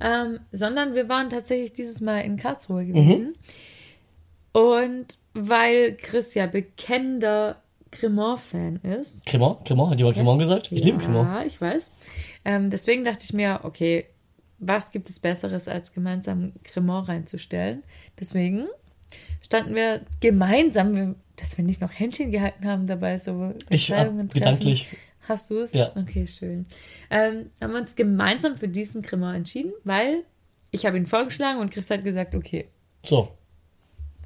ähm, sondern wir waren tatsächlich dieses Mal in Karlsruhe Mhm. gewesen. Und weil Chris ja bekennender Cremant-Fan ist, Cremant, Cremant, hat jemand Cremant gesagt? Ich liebe Cremant. ja, ich weiß. Ähm, deswegen dachte ich mir, okay, was gibt es Besseres, als gemeinsam Cremant reinzustellen? Deswegen standen wir gemeinsam, dass wir nicht noch Händchen gehalten haben dabei, so Ich hab Entscheidungen treffen. gedanklich. Hast du es? Ja. Okay, schön. Ähm, haben wir uns gemeinsam für diesen Cremant entschieden, weil ich habe ihn vorgeschlagen und Chris hat gesagt, okay, So.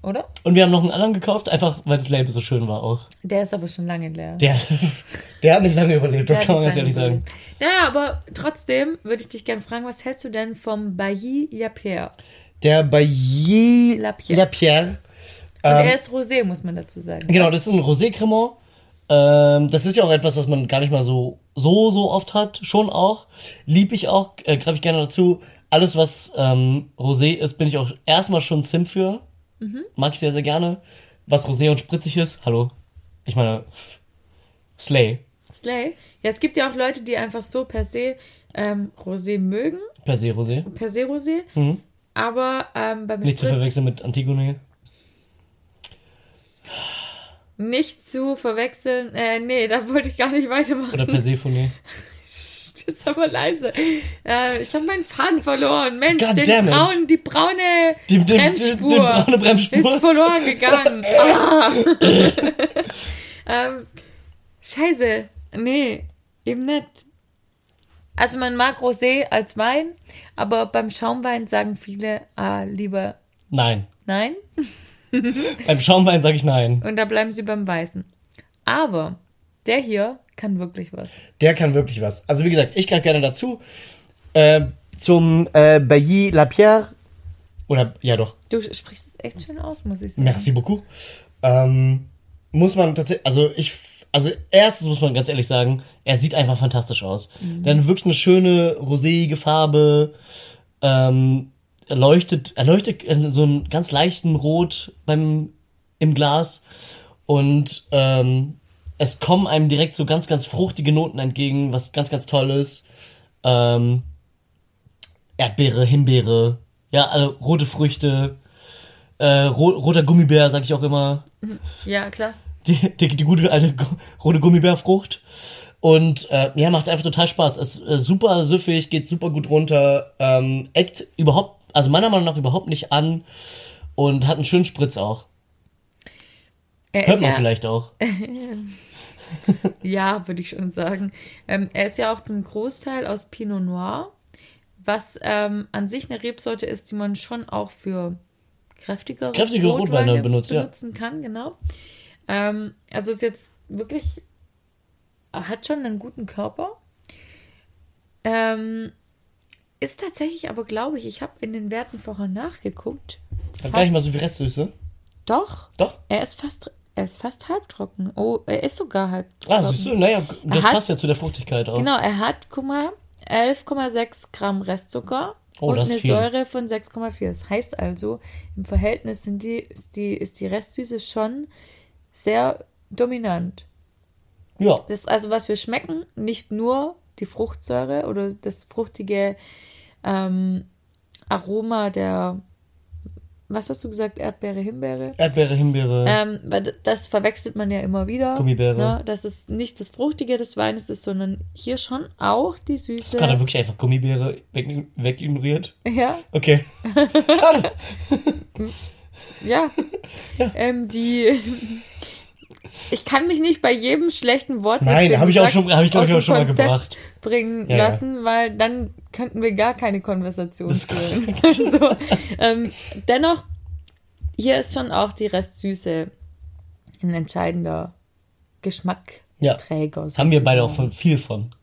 Oder? Und wir haben noch einen anderen gekauft, einfach weil das Label so schön war auch. Der ist aber schon lange leer. Der, [laughs] der hat nicht lange überlebt, das Der kann hat man ganz ehrlich sagen. Naja, aber trotzdem würde ich dich gerne fragen, was hältst du denn vom Bailly Lapierre? Der Bailly Lapierre. Lapierre. Und Ähm, er ist Rosé, muss man dazu sagen. Genau, das ist ein Rosé-Cremant. Ähm, das ist ja auch etwas, was man gar nicht mal so, so, so oft hat. Schon auch. Lieb ich auch, äh, greife ich gerne dazu. Alles, was ähm, Rosé ist, bin ich auch erstmal schon Sim für. Mag ich sehr, sehr gerne. Was Rosé und spritzig ist, hallo. Ich meine, Slay. Slay. Ja, es gibt ja auch Leute, die einfach so per se ähm, Rosé mögen, Per se Rosé. per se Rosé. Mhm. Aber ähm, beim Nicht zu Spritz verwechseln mit Antigone. nicht zu verwechseln. Äh, nee, da wollte ich gar nicht weitermachen. Oder [laughs] Jetzt aber leise. Äh, ich habe meinen Faden verloren. Mensch, den braun, die braune Die, die, die, die Bremsspur braune Bremsspur. ist verloren gegangen. [laughs] ah. [laughs] ähm, scheiße. Nee, eben nicht. Also man mag Rosé als Wein, aber beim Schaumwein sagen viele ah, lieber Nein. nein. Beim Schaumwein sage ich nein. Und da bleiben sie beim Weißen. Aber der hier kann wirklich was. Der kann wirklich was. Also wie gesagt, ich greife gerne dazu. Äh, zum äh, Bailly Lapierre. Oder, ja doch, Du sprichst es echt schön aus, muss ich sagen. merci beaucoup. Ähm, muss man tatsächlich, also ich, also erstens muss man ganz ehrlich sagen, er sieht einfach fantastisch aus. Der hat wirklich eine schöne roséige Farbe. Ähm, er leuchtet, er leuchtet in so einem ganz leichten Rot beim, im Glas. Und ähm, es kommen einem direkt so ganz, ganz fruchtige Noten entgegen, was ganz, ganz toll ist. Ähm, Erdbeere, Himbeere, ja, also rote Früchte, äh, ro roter Gummibär, sag ich auch immer. Ja, klar. Die, die, die gute alte rote Gummibärfrucht. Und äh, ja, macht einfach total Spaß. Ist äh, super süffig, geht super gut runter, ähm, eckt überhaupt, also meiner Meinung nach überhaupt nicht an und hat einen schönen Spritz auch. Er Hört man ja, vielleicht auch. [laughs] [laughs] ja, würde ich schon sagen. Ähm, er ist ja auch zum Großteil aus Pinot Noir, was ähm, an sich eine Rebsorte ist, die man schon auch für kräftigere, Kräftige Rotweine benutzt, ja. benutzen kann, genau. Ähm, also ist jetzt wirklich, hat schon einen guten Körper. Ähm, ist tatsächlich aber, glaube ich, ich habe in den Werten vorher nachgeguckt. Hat gar nicht mal so viel Restsüße. Doch, Doch. er ist fast, er ist fast halbtrocken. Oh, er ist sogar halbtrocken. Ah, siehst du, naja, das hat- passt ja zu der Fruchtigkeit auch. Genau, er hat, guck mal, 11,6 Gramm Restzucker Oh, und eine viel. Säure von 6,4. Das heißt also, im Verhältnis sind die, ist, die, ist die Restsüße schon sehr dominant. Ja, Das ist also, was wir schmecken, nicht nur die Fruchtsäure oder das fruchtige ähm, Aroma der, was hast du gesagt, Erdbeere, Himbeere? Erdbeere, Himbeere. Ähm, weil das verwechselt man ja immer wieder. Gummibäre. Ne? Dass es nicht das Fruchtige des Weines ist, sondern hier schon auch die Süße. Gerade wirklich einfach Gummibäre weg, wegignoriert. Ja, Okay. [laughs] ja. ähm, die. Ich kann mich nicht bei jedem schlechten Wort Nein, habe ich auch schon, habe ich glaube ich auch schon mal gebracht. bringen Ja, ja. lassen, weil dann könnten wir gar keine Konversation führen. [laughs] so, ähm, dennoch, hier ist schon auch die Restsüße ein entscheidender Geschmackträger. Ja. Haben wir beide auch von, viel von.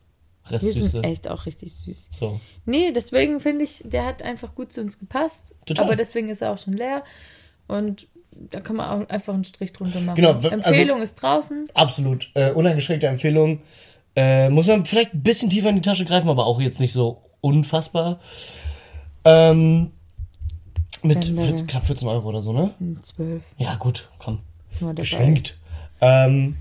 Wir Restsüße. sind echt auch richtig süß. So. Nee, deswegen finde ich, der hat einfach gut zu uns gepasst. Total. Aber deswegen ist er auch schon leer. Und da kann man auch einfach einen Strich drunter machen. Genau, w- Empfehlung ist draußen. Absolut. Äh, uneingeschränkte Empfehlung. Äh, muss man vielleicht ein bisschen tiefer in die Tasche greifen, aber auch jetzt nicht so unfassbar. Ähm, Mit vier- knapp 14 Euro oder so, ne? 12. Ja, gut, komm. Geschenkt. Ähm,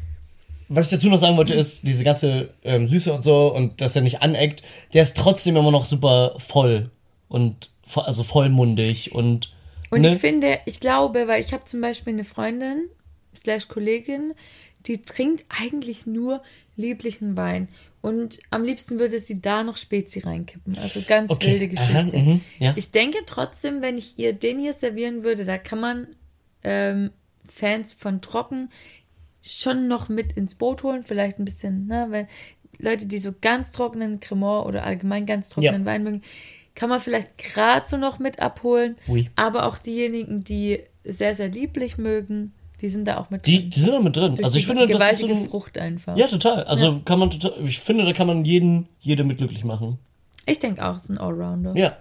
was ich dazu noch sagen wollte, ist, diese ganze ähm, Süße und so und dass er nicht aneckt, der ist trotzdem immer noch super voll und also vollmundig und. Und ne? ich finde, ich glaube, weil ich habe zum Beispiel eine Freundin, slash Kollegin, die trinkt eigentlich nur lieblichen Wein. Und am liebsten würde sie da noch Spezi reinkippen. Also ganz Okay. wilde Aha, Geschichte. mhm, ja. Ich denke trotzdem, wenn ich ihr den hier servieren würde, da kann man ähm, Fans von Trocken schon noch mit ins Boot holen. Vielleicht ein bisschen, ne, weil Leute, die so ganz trockenen Cremant oder allgemein ganz trockenen Ja. Wein mögen, kann man vielleicht gerade so noch mit abholen. Ui. Aber auch diejenigen, die sehr, sehr lieblich mögen, die sind da auch mit Die, drin. die sind da mit drin. Durch Also ich finde, das ist so gewaltige ein, Frucht einfach. Ja, total. Also kann man total. Ich finde, da kann man jeden, jede mit glücklich machen. Ich denke auch, es ist ein Allrounder. Ja.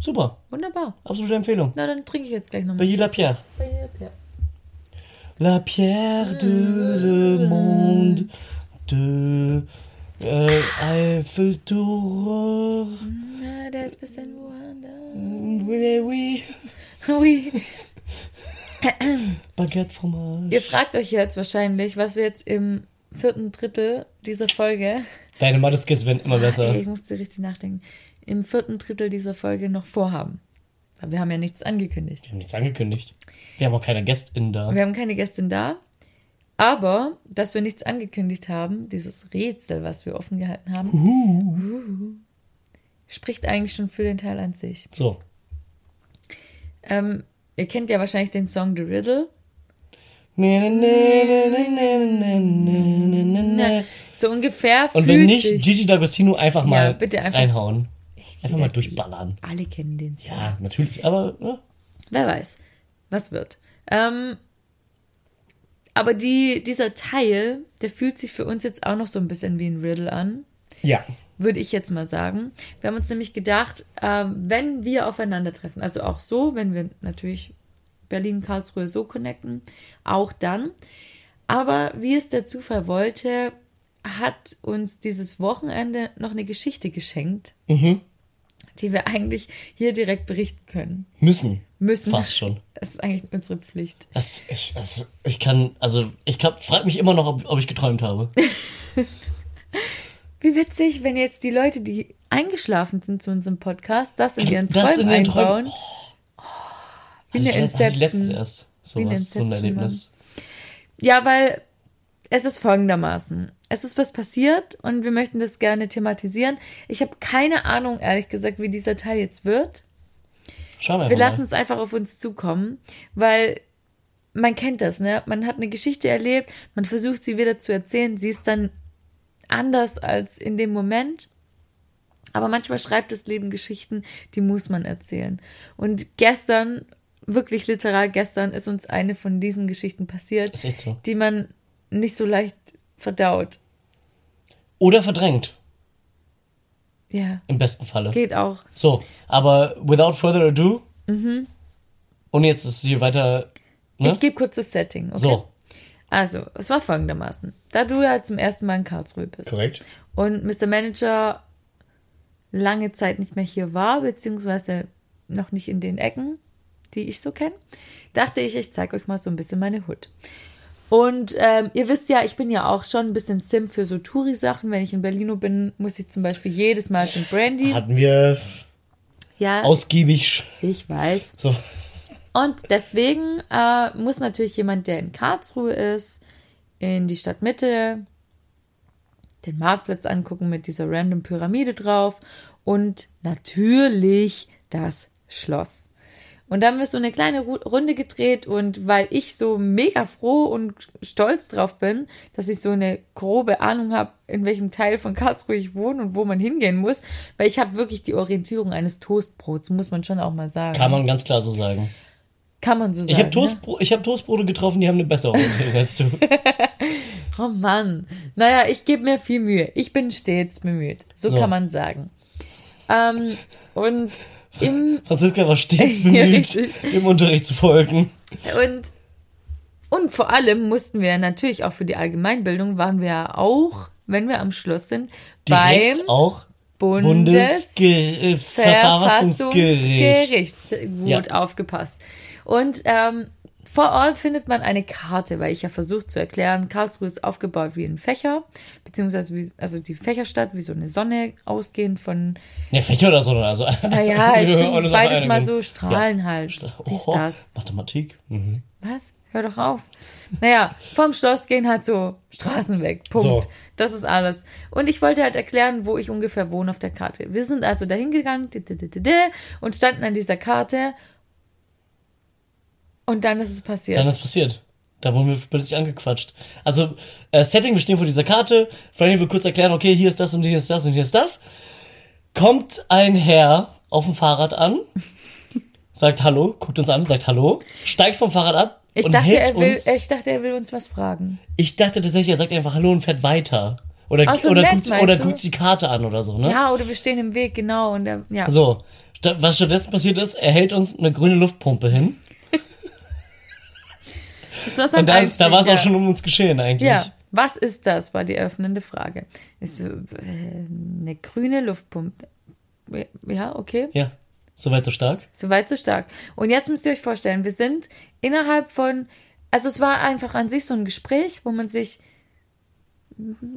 Super. Wunderbar. Absolute Empfehlung. Na, dann trinke ich jetzt gleich Bei nochmal. jeder Pierre. La pierre de le monde de äh, Eiffelturm. Na, der ist ein bisschen woanders. Oui, oui. Ui. Baguette Fromage. Ihr fragt euch jetzt wahrscheinlich, was wir jetzt im vierten Drittel dieser Folge, Deine Mathe-Skills werden immer besser. ey, ich musste richtig nachdenken, im vierten Drittel dieser Folge noch vorhaben. Weil wir haben ja nichts angekündigt. Wir haben nichts angekündigt. Wir haben auch keine GästInnen da. Wir haben keine Gästin da. Aber, dass wir nichts angekündigt haben, dieses Rätsel, was wir offen gehalten haben, uhuhu, spricht eigentlich schon für den Teil an sich. So. Ähm, ihr kennt ja wahrscheinlich den Song The Riddle. So ungefähr. Und wenn nicht, sich, Gigi D'Agostino einfach mal ja, bitte einfach, reinhauen. Einfach mal durchballern. Alle kennen den Song. Ja, natürlich, aber. Ja. Wer weiß, was wird. Ähm, aber die, dieser Teil, der fühlt sich für uns jetzt auch noch so ein bisschen wie ein Riddle an. ja. würde ich jetzt mal sagen. Wir haben uns nämlich gedacht, ähm, wenn wir aufeinandertreffen, also auch so, wenn wir natürlich Berlin, Karlsruhe so connecten, auch dann. Aber wie es der Zufall wollte, hat uns dieses Wochenende noch eine Geschichte geschenkt, die wir eigentlich hier direkt berichten können. Müssen. Müssen. Fast schon. Das ist eigentlich unsere Pflicht. Das, ich, das, ich kann, also ich frage mich immer noch, ob, ob ich geträumt habe. [laughs] Wie witzig, wenn jetzt die Leute, die eingeschlafen sind zu unserem Podcast, das in ihren Das Träumen in den Träumen- einbauen. Wie eine Hatte ich, hatte ich letztens Inception. erst eine sowas, so ein Inception, Erlebnis. Ja, weil es ist folgendermaßen. Es ist was passiert und wir möchten das gerne thematisieren. Ich habe keine Ahnung, ehrlich gesagt, wie dieser Teil jetzt wird. Schauen wir Wir lassen es einfach auf uns zukommen, weil man kennt das, ne? Man hat eine Geschichte erlebt, man versucht sie wieder zu erzählen, sie ist dann anders als in dem Moment. Aber manchmal schreibt das Leben Geschichten, die muss man erzählen. Und gestern, wirklich literal gestern, ist uns eine von diesen Geschichten passiert, so. die man nicht so leicht verdaut. Oder verdrängt, Ja, im besten Falle. geht auch. So, aber without further ado, Mhm. ohne jetzt das hier weiter, ne? Ich gebe kurz das Setting, okay? So, Also, es war folgendermaßen. Da du ja zum ersten Mal in Karlsruhe bist korrekt. und Mr. Manager lange Zeit nicht mehr hier war, beziehungsweise noch nicht in den Ecken, die ich so kenne, dachte ich, ich zeige euch mal so ein bisschen meine Hut. Und ähm, ihr wisst ja, ich bin ja auch schon ein bisschen Sim für so Touri-Sachen. Wenn ich in Berlino bin, muss ich zum Beispiel jedes Mal zum Brandy. Hatten wir Ja, ausgiebig, ich weiß. so, Und deswegen äh, muss natürlich jemand, der in Karlsruhe ist, in die Stadtmitte, den Marktplatz angucken mit dieser random Pyramide drauf und natürlich das Schloss. Und dann haben wir so eine kleine Ru- Runde gedreht und weil ich so mega froh und stolz drauf bin, dass ich so eine grobe Ahnung habe, in welchem Teil von Karlsruhe ich wohne und wo man hingehen muss, weil ich habe wirklich die Orientierung eines Toastbrots, muss man schon auch mal sagen. kann man ganz klar so sagen. Kann man so sagen. Ich habe ne? Toastbro ich hab Toastbrote getroffen, die haben eine bessere Orientierung [laughs] als du. [laughs] Oh Mann. Naja, ich gebe mir viel Mühe. Ich bin stets bemüht. So, So. kann man sagen. Ähm, und im [laughs] Franziska war stets [laughs] bemüht, im Unterricht zu folgen. und und vor allem mussten wir natürlich auch für die Allgemeinbildung waren wir ja auch, wenn wir am Schluss sind, Direkt beim auch Bundesverfassungsgericht. Gut Ja. aufgepasst. Und ähm, vor Ort findet man eine Karte, weil ich ja versucht zu erklären, Karlsruhe ist aufgebaut wie ein Fächer, beziehungsweise wie, also die Fächerstadt wie so eine Sonne ausgehend von, Ne, Fächer oder so. Also, naja, [laughs] es sind beides mal so Strahlen halt. Dies, Oh, das. Mathematik. Mhm. Was? Hör doch auf. Naja, vom Schloss gehen halt so Straßen weg. Punkt. So. Das ist alles. Und ich wollte halt erklären, wo ich ungefähr wohne auf der Karte. Wir sind also dahin gegangen und standen an dieser Karte. Und dann ist es passiert. Dann ist passiert. Da wurden wir plötzlich angequatscht. Also, äh, Setting, wir stehen vor dieser Karte. Franny will kurz erklären, okay, hier ist das und hier ist das und hier ist das. Kommt ein Herr auf dem Fahrrad an, [laughs] sagt Hallo, guckt uns an, sagt Hallo, steigt vom Fahrrad ab ich, und dachte, hält er will, uns. ich dachte, er will uns was fragen. Ich dachte tatsächlich, er sagt einfach Hallo und fährt weiter. Oder, so, oder, nett, guckt, oder guckt die Karte an oder so, ne? Ja, oder wir stehen im Weg, genau. Und ja. So, was stattdessen passiert ist, er hält uns eine grüne Luftpumpe hin. Das war sein Und da, war es auch schon um uns geschehen eigentlich. Ja, was ist das, war die öffnende Frage. Ist so, äh, eine grüne Luftpumpe. Ja, okay. Ja, soweit so stark. So weit, so stark. Und jetzt müsst ihr euch vorstellen, wir sind innerhalb von, also es war einfach an sich so ein Gespräch, wo man sich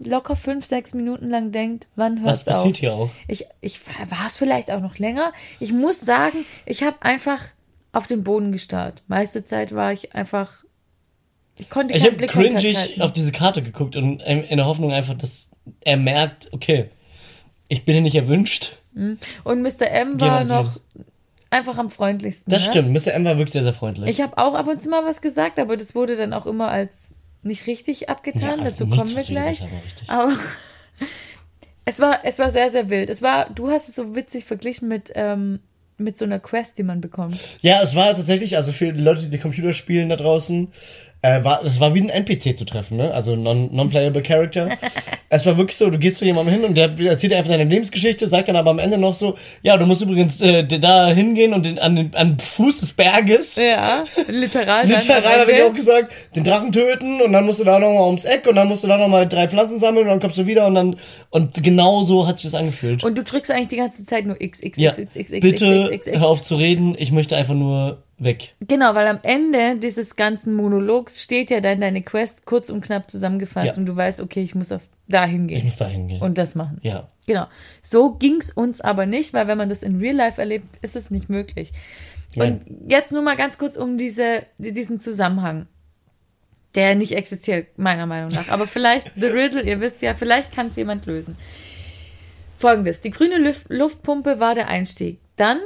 locker fünf, sechs Minuten lang denkt, wann Was hört's auf? passiert hier auch? Ich, ich war es vielleicht auch noch länger. Ich muss sagen, ich habe einfach auf den Boden gestarrt. Meiste Zeit war ich einfach, ich konnte Ich keinen habe Blickkontakt cringig auf diese Karte geguckt und in der Hoffnung einfach, dass er merkt, okay, ich bin hier nicht erwünscht. Und Mr. M war noch einfach am freundlichsten. Das ne? stimmt, Mr. M war wirklich sehr, sehr freundlich. Ich habe auch ab und zu mal was gesagt, aber das wurde dann auch immer als nicht richtig abgetan. Ja, Dazu nichts, kommen wir wir gleich. richtig. Aber [laughs] es war, es war sehr, sehr wild. Es war, du hast es so witzig verglichen mit, ähm, mit so einer Quest, die man bekommt. Ja, es war tatsächlich, also für die Leute, die Computer spielen da draußen, äh, war, es war wie ein NPC zu treffen, ne? Also non- Non-Playable Character. [laughs] es war wirklich so, du gehst zu jemandem hin und der erzählt dir einfach deine Lebensgeschichte, sagt dann aber am Ende noch so, ja, du musst übrigens äh, da hingehen und den, an den an Fuß des Berges. Ja, literal. [laughs] Literal er Ende. auch gesagt, den Drachen töten und dann musst du da nochmal ums Eck und dann musst du da nochmal drei Pflanzen sammeln und dann kommst du wieder und dann, und genau so hat sich das angefühlt. Und du drückst eigentlich die ganze Zeit nur X, X, ja, X, X, X, X, bitte X, X, X. hör auf zu reden, ich möchte einfach nur weg. Genau, weil am Ende dieses ganzen Monologs steht ja dann deine Quest kurz und knapp zusammengefasst Ja. und du weißt, okay, ich muss auf dahin Ich gehen muss da hingehen. und das machen. ja. Genau. So ging's uns aber nicht, weil wenn man das in Real Life erlebt, ist es nicht möglich. Und jetzt nur mal ganz kurz um diese, die- diesen Zusammenhang, der nicht existiert, meiner Meinung nach. Aber vielleicht, The Riddle, ihr wisst ja, vielleicht kann es jemand lösen. Folgendes, die grüne Luft, Luftpumpe war der Einstieg. Dann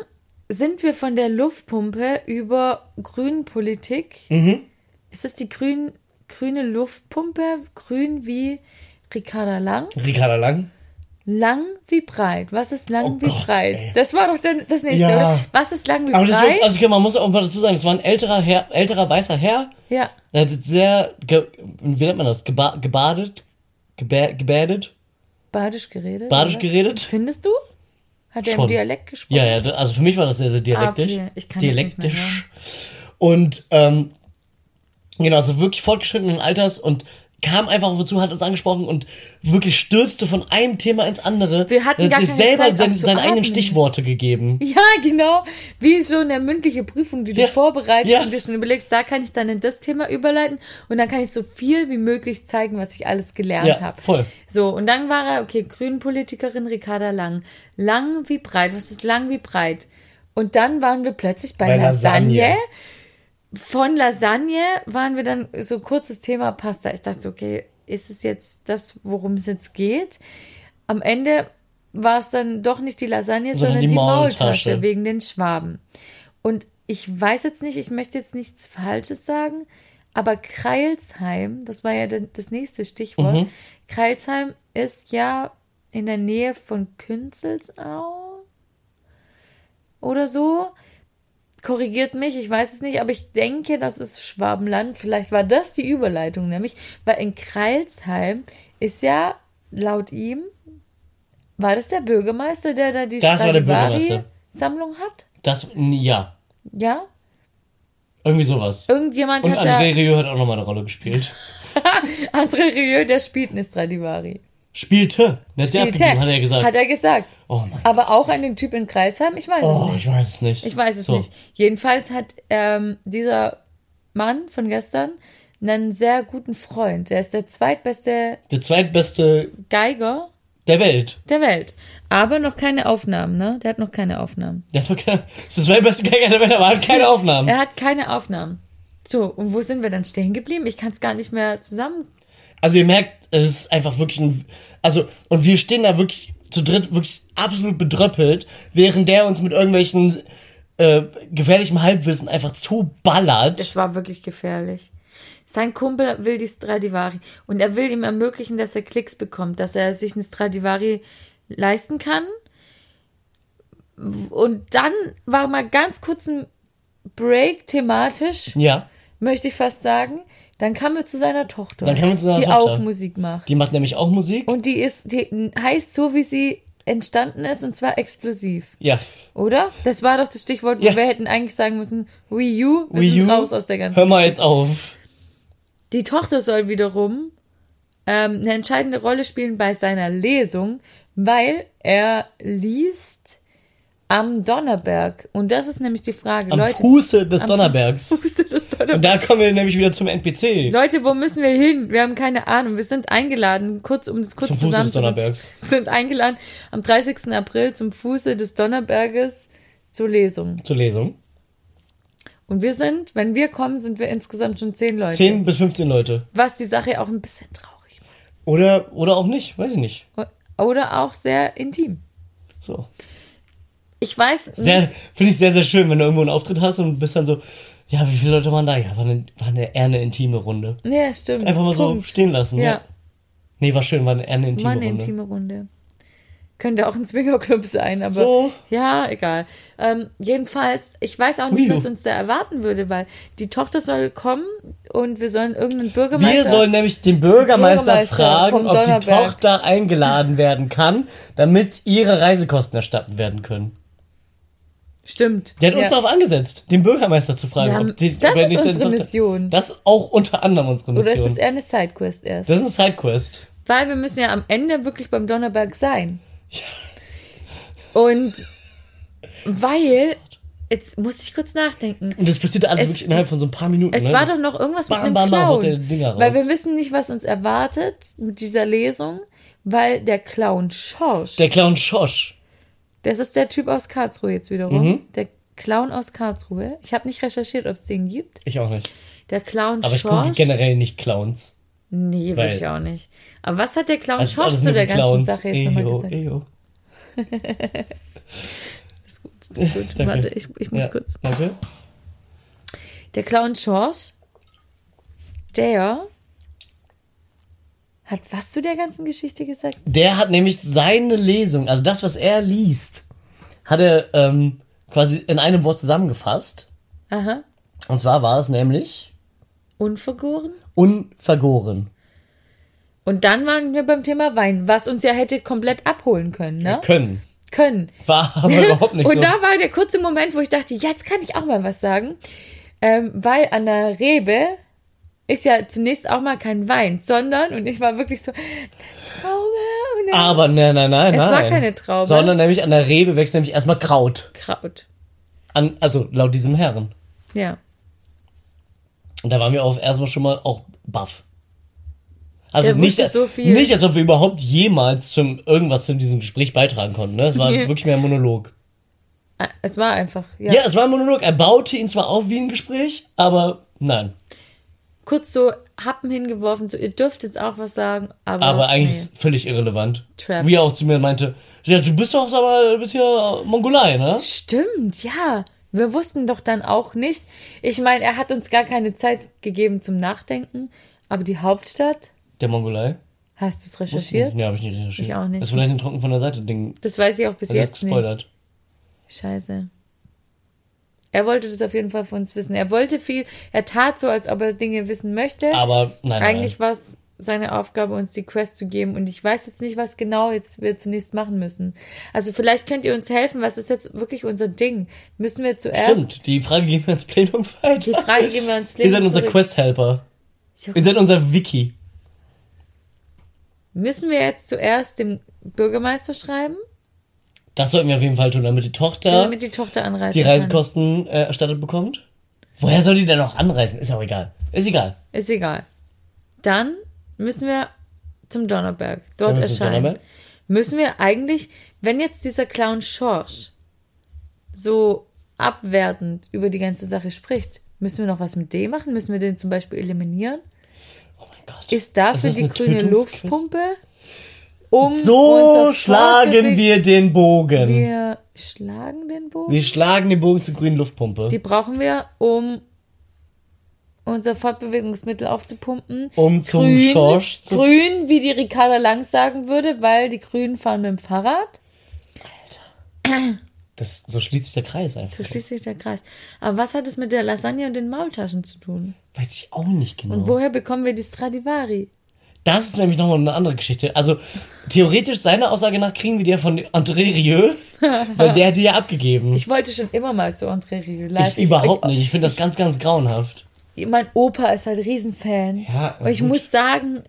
sind wir von der Luftpumpe über Grünpolitik. Ist es die grün, grüne Luftpumpe? Grün wie Ricarda Lang? Ricarda Lang? Lang wie breit. Was ist lang Oh wie Gott, breit? ey. Das war doch dann das nächste, Ja. oder? Was ist lang wie Aber breit? war, also okay, man muss auch mal dazu sagen, es war ein älterer Herr, älterer weißer Herr. ja. Er hat sehr, ge, wie nennt man das, Geba, gebadet, gebä, gebädet, Badisch geredet? badisch geredet. Findest du? Hat er im. Dialekt gesprochen? Ja, ja, also für mich war das sehr, sehr dialektisch. Ah, okay. Ich kann das nicht mehr dialektisch. Und, ähm, genau, also wirklich fortgeschrittenen Alters und kam einfach auf uns zu, hat uns angesprochen und wirklich stürzte von einem Thema ins andere. Wir hatten Er hat gar sich keine selber Zeit, zu seine eigenen. Stichworte gegeben. Ja, genau. Wie so eine mündliche Prüfung, die du Ja. vorbereitest Ja. und dir schon überlegst, da kann ich dann in das Thema überleiten und dann kann ich so viel wie möglich zeigen, was ich alles gelernt Ja, habe. voll. So, und dann war er, okay, Grünpolitikerin Ricarda Lang. Lang wie breit. Was ist lang wie breit? Und dann waren wir plötzlich bei, Bei Lasagne. Lasagne. Von Lasagne waren wir dann so kurzes Thema Pasta. Ich dachte, okay, ist es jetzt das, worum es jetzt geht? Am Ende war es dann doch nicht die Lasagne, sondern, Sondern die die Maultasche. Maultasche wegen den Schwaben. Und ich weiß jetzt nicht, ich möchte jetzt nichts Falsches sagen, aber Kreilsheim, das war ja das nächste Stichwort. Mhm. Kreilsheim ist ja in der Nähe von Künzelsau oder so. Korrigiert mich, ich weiß es nicht, aber ich denke, das ist Schwabenland. Vielleicht war das die Überleitung, nämlich, weil in Kreilsheim ist ja laut ihm, war das der Bürgermeister, der da die Das der. Stradivari-Sammlung hat? Das, ja, Ja? irgendwie sowas. Irgendjemand Und hat André Rieu hat auch nochmal eine Rolle gespielt. [laughs] André Rieu, der spielt eine Stradivari. Spielte. Der sie Spielte. abgegeben, hat er gesagt. Hat er gesagt. Oh Aber auch an den Typ in Kreuzheim? Ich weiß Oh, es nicht. ich weiß es nicht. Ich weiß es So. nicht. Jedenfalls hat ähm, dieser Mann von gestern einen sehr guten Freund. Der ist der zweitbeste Der zweitbeste Geiger der Welt. der Welt. Aber noch keine Aufnahmen, ne? Der hat noch keine Aufnahmen. Der hat doch keine, das ist der zweitbeste Geiger der Welt, aber hat keine Aufnahmen. Er hat keine Aufnahmen. So, und wo sind wir dann stehen geblieben? Ich kann es gar nicht mehr zusammen. Also ihr merkt, es ist einfach wirklich ein. Also, und wir stehen da wirklich zu dritt, wirklich absolut bedröppelt, während der uns mit irgendwelchen äh, gefährlichem Halbwissen einfach zuballert. Es war wirklich gefährlich. Sein Kumpel will die Stradivari und er will ihm ermöglichen, dass er Klicks bekommt, dass er sich eine Stradivari leisten kann. Und dann war mal ganz kurz ein Break thematisch, Ja, möchte ich fast sagen. Dann kamen wir zu seiner Tochter, Dann kamen wir zu seiner die Tochter. auch Musik macht. die macht nämlich auch Musik. Und die ist, die heißt so, wie sie entstanden ist, und zwar explosiv. Ja. Oder? Das war doch das Stichwort, wo Ja. wir hätten eigentlich sagen müssen, Wii U, wir Wii sind U, raus aus der ganzen Hör mal jetzt auf. Die Tochter soll wiederum ähm, eine entscheidende Rolle spielen bei seiner Lesung, weil er liest am Donnerberg. Und das ist nämlich die Frage, Am Leute. Fuße des am Donnerbergs. [laughs] Fuße des Donnerbergs. Und da kommen wir nämlich wieder zum NPC. Leute, wo müssen wir hin? Wir haben keine Ahnung. Wir sind eingeladen, kurz um das kurz Zum Fuße des zusammen Donnerbergs. sind eingeladen am 30. April zum Fuße des Donnerberges zur Lesung. Zur Lesung. Und wir sind, wenn wir kommen, sind wir insgesamt schon zehn Leute. 10 bis 15 Leute. Was die Sache auch ein bisschen traurig macht. Oder, oder auch nicht, weiß ich nicht. Oder auch sehr intim. So. Ich weiß nicht. finde ich sehr, sehr schön, wenn du irgendwo einen Auftritt hast und bist dann so, ja, wie viele Leute waren da? Ja, war eine, war eine eher eine intime Runde. Ja, stimmt. Einfach mal so Punkt. stehen lassen. Ja. Ja, Nee, war schön, war eine, eher eine intime mal eine Runde. intime Runde. Könnte auch ein Swingerclub sein, aber So. ja, egal. Ähm, jedenfalls, ich weiß auch nicht, Ui. was uns da erwarten würde, weil die Tochter soll kommen und wir sollen irgendeinen Bürgermeister. Wir sollen nämlich den Bürgermeister, Bürgermeister fragen, ob die. Tochter eingeladen werden kann, damit ihre Reisekosten erstatten werden können. Stimmt. Der hat uns ja. darauf angesetzt, den Bürgermeister zu fragen. Haben- ob die, das ist unsere Mission. Das ist auch unter anderem unsere Oder Mission. ist das eher eine Sidequest erst? das ist eine Sidequest. Weil wir müssen ja am Ende wirklich beim Donnerberg sein. Und weil, jetzt muss ich kurz nachdenken. Und das passiert alles Es- wirklich innerhalb von so ein paar Minuten. Es ne? war Das- doch noch irgendwas bam, mit einem bam, bam, Clown. raus. Weil wir wissen nicht, was uns erwartet mit dieser Lesung, weil der Clown Schorsch, Der Clown Schosch. Das ist der Typ aus Karlsruhe jetzt wiederum, Mhm. der Clown aus Karlsruhe. Ich habe nicht recherchiert, ob es den gibt. Ich auch nicht. Der Clown Aber ich gucke Schorsch. generell nicht Clowns. Nee, weil- wirklich auch nicht. Aber was hat der Clown ist Schorsch zu der ganzen Clowns. Sache jetzt nochmal gesagt? eyo. [laughs] ist gut, das ist gut. [laughs] Danke. Warte, ich, ich muss Ja, kurz. Danke. Der Clown Schorsch, der hat was zu der ganzen Geschichte gesagt? Der hat nämlich seine Lesung, also das, was er liest, hat er ähm, quasi in einem Wort zusammengefasst. Aha. Und zwar war es nämlich Unvergoren? unvergoren. Und dann waren wir beim Thema Wein, was uns ja hätte komplett abholen können, ne? Können. Können. War aber [laughs] überhaupt nicht Und so. da war der kurze Moment, wo ich dachte, jetzt kann ich auch mal was sagen. Ähm, weil an der Rebe ist ja zunächst auch mal kein Wein, sondern, und ich war wirklich so, Traube und dann aber nein, nein, nein, Es nein. war keine Traube. Sondern nämlich an der Rebe wächst nämlich erstmal Kraut. Kraut. An, also laut diesem Herren. Ja. Und da waren wir auch erstmal schon mal auch baff. Also Der nicht, so viel. nicht, als ob wir überhaupt jemals zum irgendwas zu diesem Gespräch beitragen konnten. Ne? Es war [laughs] wirklich mehr ein Monolog. Ah, Es war einfach, ja. Ja. es war ein Monolog. Er baute ihn zwar auf wie ein Gespräch, aber nein. Kurz so Happen hingeworfen, so, ihr dürft jetzt auch was sagen, aber. Aber eigentlich nee. völlig irrelevant. Trap. Wie er auch zu mir meinte, ja, du bist doch aber, du bist ja Mongolei, ne? Stimmt, ja. Wir wussten doch dann auch nicht. Ich meine, er hat uns gar keine Zeit gegeben zum Nachdenken, aber die Hauptstadt, Der Mongolei. hast du es recherchiert? Ja, habe ich nicht recherchiert. Ich auch nicht. Das ist vielleicht ein Trocken von der Seite Ding. Das weiß ich auch bis ist jetzt nicht. gespoilert. Scheiße. Er wollte das auf jeden Fall von uns wissen. Er wollte viel, er tat so, als ob er Dinge wissen möchte. Aber nein, Eigentlich war es seine Aufgabe, uns die Quest zu geben. Und ich weiß jetzt nicht, was genau jetzt wir zunächst machen müssen. Also vielleicht könnt ihr uns helfen. Was ist jetzt wirklich unser Ding? Müssen wir zuerst Stimmt, die Frage geben wir ins Plenum weiter. die Frage geben wir uns [laughs] Ihr seid unser. Quest-Helper. Ihr seid unser Wiki. Müssen wir jetzt zuerst dem Bürgermeister schreiben, Das sollten wir auf jeden Fall tun, damit die Tochter damit die Tochter anreisen die? Reisekosten äh, erstattet bekommt. Woher soll die denn noch anreisen? Ist auch egal. Ist egal. Ist egal. Dann müssen wir zum Donnerberg. Dort erscheinen. Donnerberg. Müssen wir eigentlich, wenn jetzt dieser Clown Schorsch so abwertend über die ganze Sache spricht, müssen wir noch was mit dem machen? Müssen wir den zum Beispiel eliminieren? Oh mein Gott. Ist dafür das die grüne Tötungsquiz? Luftpumpe? Um So schlagen wir den Bogen. Wir, Wir schlagen den Bogen. schlagen den Bogen zur grünen Luftpumpe. Die brauchen wir, um unser Fortbewegungsmittel aufzupumpen. Um zum grün, Schorsch zu- Grün, wie die Ricarda Lang sagen würde, weil die Grünen fahren mit dem Fahrrad. das, so schließt sich der Kreis einfach. So schließt sich der Kreis. Aber was hat es mit der Lasagne und den Maultaschen zu tun? Weiß ich auch nicht genau. Und woher bekommen wir die Stradivari? Das ist nämlich nochmal eine andere Geschichte. Also, theoretisch, seiner Aussage nach, kriegen wir die ja von André Rieu, weil der hat die ja abgegeben. Ich wollte schon immer mal zu André Rieu live. Ich überhaupt nicht. Ich finde das ganz, ganz grauenhaft. Mein Opa ist halt Riesenfan. Ja, Aber ich muss sagen,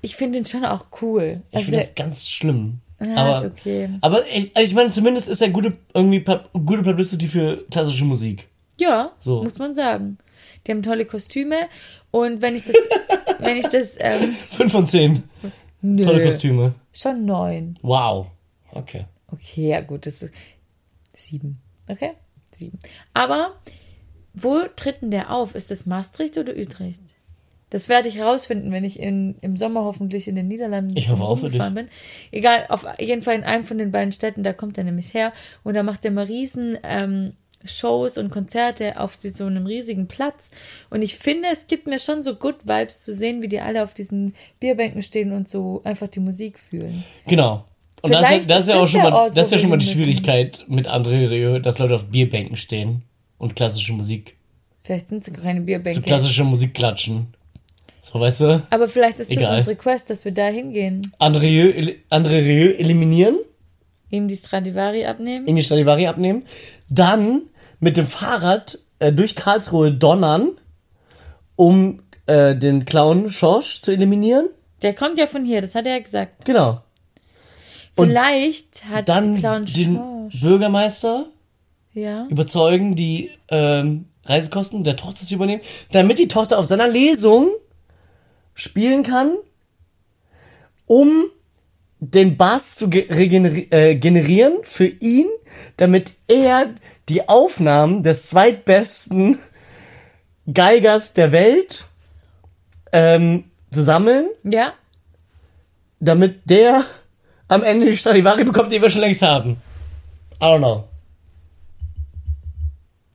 ich finde ihn schon auch cool. Ich Also, finde das ganz schlimm. ja, aber, ist okay. aber ich, also ich meine, zumindest ist er gute, irgendwie gute Publicity für klassische Musik. Ja, So. muss man sagen. Die haben tolle Kostüme und wenn ich das, [laughs] wenn ich das, ähm, Fünf von zehn. nö, Tolle Kostüme. schon neun. Wow. Okay. Okay, ja gut, das ist sieben. Okay, sieben. Aber wo tritt denn der auf? Ist das Maastricht oder Utrecht? Das werde ich herausfinden, wenn ich in, im Sommer hoffentlich in den Niederlanden Ich hoffe auch rumgefahren bin. Egal, auf jeden Fall in einem von den beiden Städten, da kommt er nämlich her und da macht er mal riesen ähm, Shows und Konzerte auf so einem riesigen Platz. Und ich finde, es gibt mir schon so Good Vibes zu sehen, wie die alle auf diesen Bierbänken stehen und so einfach die Musik fühlen. Genau. Und das, ist- das ist ja auch das schon mal, Ort, das ist ja schon mal die müssen. Schwierigkeit mit André Rieu, dass Leute auf Bierbänken stehen und klassische Musik, Vielleicht sind es keine Bierbänke. zu klassischer Musik klatschen. So, weißt du? Aber vielleicht ist das Egal. unsere Quest, dass wir da hingehen. André Rieu, el- André Rieu eliminieren, Ihm die Stradivari abnehmen. ihm die Stradivari abnehmen, dann mit dem Fahrrad äh, durch Karlsruhe donnern, um äh, den Clown Schorsch zu eliminieren. Der kommt ja von hier, das hat er ja gesagt. Genau. Und Vielleicht hat Dann Clown den Schorsch. Bürgermeister Ja. überzeugen, die ähm, Reisekosten der Tochter zu übernehmen, damit die Tochter auf seiner Lesung spielen kann, um den Bass zu äh, generieren für ihn, damit er die Aufnahmen des zweitbesten Geigers der Welt ähm, zu sammeln, Ja. damit der am Ende die Stradivari bekommt, die wir schon längst haben. I don't know.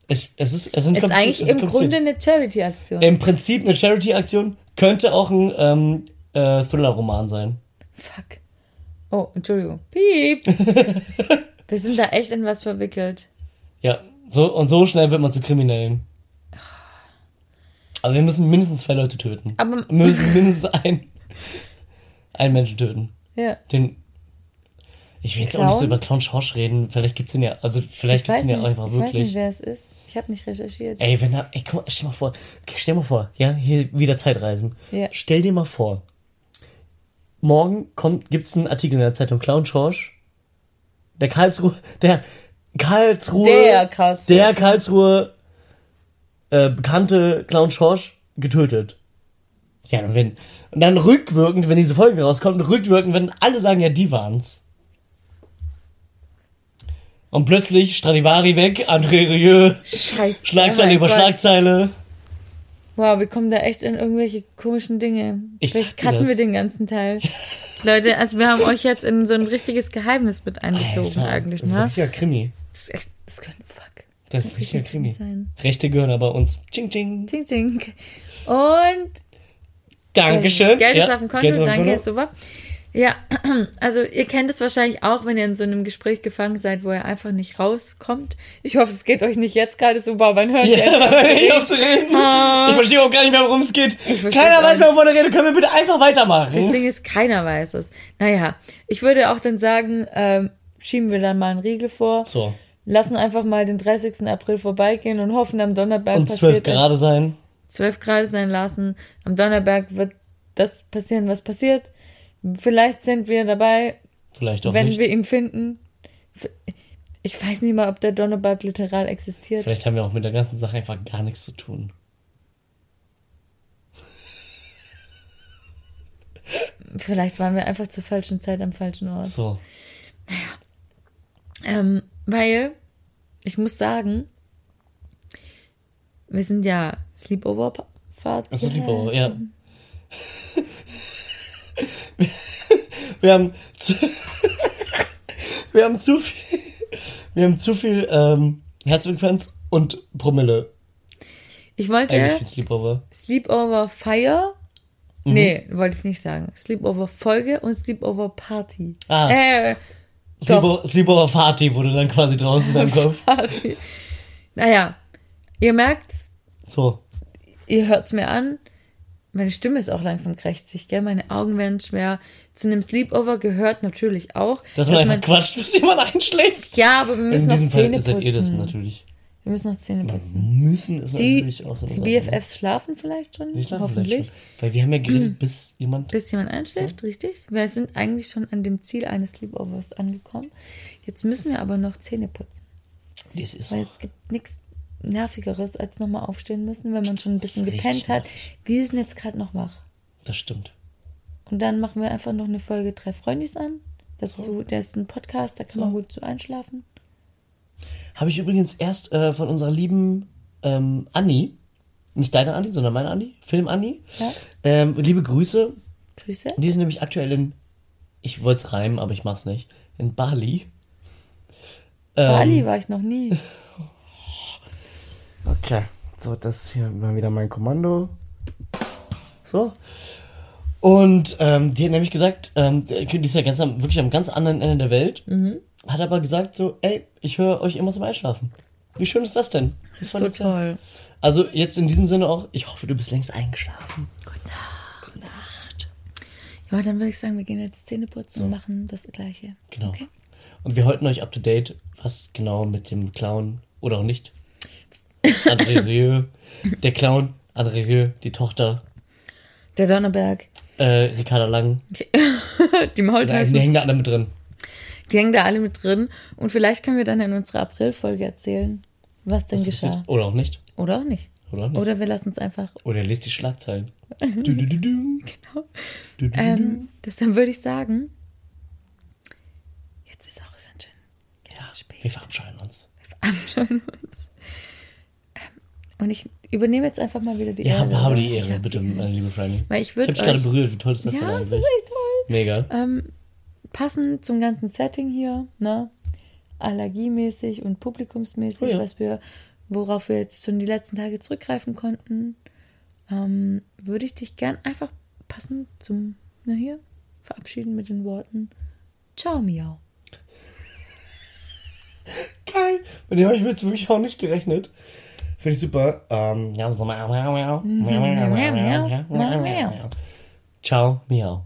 Es, es ist, es sind Ist eigentlich im. Grunde eine Charity-Aktion. Im Prinzip eine Charity-Aktion könnte auch ein ähm, äh, Thriller-Roman sein. Fuck. Oh, Entschuldigung. Piep. [laughs] wir sind da echt in was verwickelt. Ja, so und so schnell wird man zu Kriminellen. Aber wir müssen mindestens zwei Leute töten. Aber- wir müssen mindestens ein, einen Menschen töten. Ja. Den. Ich will jetzt auch nicht so Clown? über Clown Schorsch reden. Vielleicht gibt's den ja. Also vielleicht Ich gibt's den nicht, ja einfach ich weiß nicht, wirklich. wer es ist. Ich habe nicht recherchiert. Ey, wenn er. Ey, guck mal, stell mal vor. Okay, stell mal vor. Ja, hier wieder Zeitreisen. Ja. Stell dir mal vor. Morgen kommt, gibt's einen Artikel in der Zeitung Clown Schorsch. Der Karlsruhe. Der Karlsruhe. Der Karlsruhe. Der Karlsruhe. Äh, bekannte Clown Schorsch getötet. Ja, und wenn. Und dann rückwirkend, wenn diese Folge rauskommt, rückwirkend, wenn alle sagen, ja, die waren's. Und plötzlich Stradivari weg, André Rieu, Scheiße. Schlagzeile Oh über Gott. Schlagzeile. Wow, wir kommen da echt in irgendwelche komischen Dinge. Ich Vielleicht cutten wir den ganzen Teil. [laughs] Leute, also wir haben euch jetzt in so ein richtiges Geheimnis mit einbezogen Alter, eigentlich, das ist ein ne? richtiger Krimi. Das ist echt, das könnte, fuck. Das ist ein richtiger Krimi. sein. Rechte gehören aber uns. Ching, ching. Ting, ting. Und Dankeschön. Geld Ja, ist auf dem Konto, auf dem danke, Konto. super. Ja, [clears throat] also ihr kennt es wahrscheinlich auch, wenn ihr in so einem Gespräch gefangen seid, wo ihr einfach nicht rauskommt. Ich hoffe, es geht euch nicht jetzt gerade so, boah, man hört jetzt. [laughs] Ja, ich auf zu reden. Ich verstehe auch gar nicht mehr, worum es geht. Keiner weiß mehr, wovon er redet. Können wir bitte einfach weitermachen? Das Ding ist, keiner weiß es. Naja, ich würde auch dann sagen, ähm, schieben wir dann mal einen Riegel vor, so. lassen einfach mal den 30. April vorbeigehen und hoffen, am Donnerberg Und 12 Grad sein. 12 Grad sein lassen. Am Donnerberg wird das passieren, was passiert. Vielleicht sind wir dabei, Vielleicht auch wenn nicht. wir ihn finden. Ich weiß nicht mal, ob der Donnerbug literal existiert. Vielleicht haben wir auch mit der ganzen Sache einfach gar nichts zu tun. Vielleicht waren wir einfach zur falschen Zeit am falschen Ort. So. Ähm, weil, ich muss sagen, wir sind ja Sleepover-Fahrt. Ist lieber, ja. [laughs] Wir haben zu, [laughs] wir haben zu viel, wir haben zu viel ähm, Herzfrequenz und Promille Ich wollte Sleepover. Sleepover Fire. Mhm. Nee, wollte ich nicht sagen. Sleepover Folge und Sleepover Party. Ah. Äh, Sleepover, Sleepover Party wurde dann quasi draußen in deinem Kopf. Party. Naja, ihr merkt, So. ihr hört's mir an. Meine Stimme ist auch langsam krächzig, gell? Meine Augen werden schwer. Zu einem Sleepover gehört natürlich auch, Dass man einfach quatscht, [laughs] bis jemand einschläft. Ja, aber wir müssen In noch diesem Fall Zähne seid ihr das putzen. natürlich. Wir müssen noch Zähne putzen. Müssen ist Die, natürlich auch so die ne? BFFs schlafen vielleicht schon, Die schlafen hoffentlich. schon. Weil wir haben ja geredet, bis [clears throat] jemand. Bis jemand einschläft, richtig? Wir sind eigentlich schon an dem Ziel eines Sleepovers angekommen. Jetzt müssen wir aber noch Zähne putzen. Das ist Weil es gibt nichts Nervigeres, als nochmal aufstehen müssen, wenn man schon ein bisschen gepennt hat. Wir sind jetzt gerade noch wach. Das stimmt. Und dann machen wir einfach noch eine Folge Drei Freundis an. Dazu, der ist ein Podcast, da kann man gut zu einschlafen. Habe ich übrigens erst äh, von unserer lieben ähm, Anni, nicht deine Anni, sondern meine Anni, Film Anni. Ja. Ähm, liebe Grüße. Grüße. Die ist nämlich aktuell in, ich wollte es reimen, aber ich mach's nicht, in Bali. Ähm, Bali war ich noch nie. [laughs] Okay, so, das hier mal wieder mein Kommando. So. Und ähm, die hat nämlich gesagt, ähm, die ist ja ganz am, wirklich am ganz anderen Ende der Welt. Hat aber gesagt so, ey, ich höre euch immer zum Einschlafen. Wie schön ist das denn? Das Ist so toll. Also jetzt in diesem Sinne auch, ich hoffe, du bist längst eingeschlafen. Gute Nacht. Gute Nacht. Ja, dann würde ich sagen, wir gehen jetzt Zähne putzen und machen das Gleiche. Genau. Okay. Und wir halten euch up to date, was genau mit dem Clown oder auch nicht. [laughs] André Rieu, der Clown, André Rieu, die Tochter, Der Donnerberg. äh, Ricarda Lang. [laughs] Die Die Maultaschen. hängen da alle mit drin. Die hängen da alle mit drin. Und vielleicht können wir dann in unserer April-Folge erzählen, was denn Das geschah. ist- Oder auch nicht. Oder auch nicht. Oder auch nicht. Oder wir lassen es einfach. Oder er liest die Schlagzeilen. du, du, du, du. Genau. Ähm, deshalb würde ich sagen, jetzt ist auch ganz schön ja, spät. wir verabscheuen uns. Wir verabscheuen uns. Ähm, und ich übernehme jetzt einfach mal wieder die Ja, Ehre. habe, habe die Ehre, bitte, meine liebe. Weil ich Ich habe dich gerade berührt. Wie toll ist das denn Ja, das ist echt toll. Mega. Ähm, passend zum ganzen Setting hier, ne? Allergiemäßig und publikumsmäßig, Oh ja. was wir, worauf wir jetzt schon die letzten Tage zurückgreifen konnten, ähm, würde ich dich gern einfach passend zum, na hier, verabschieden mit den Worten Ciao, Miau. [laughs] Geil. Mit dem habe ich jetzt wirklich auch nicht gerechnet. Finde ich super. Ähm, miau. Ciao, miau.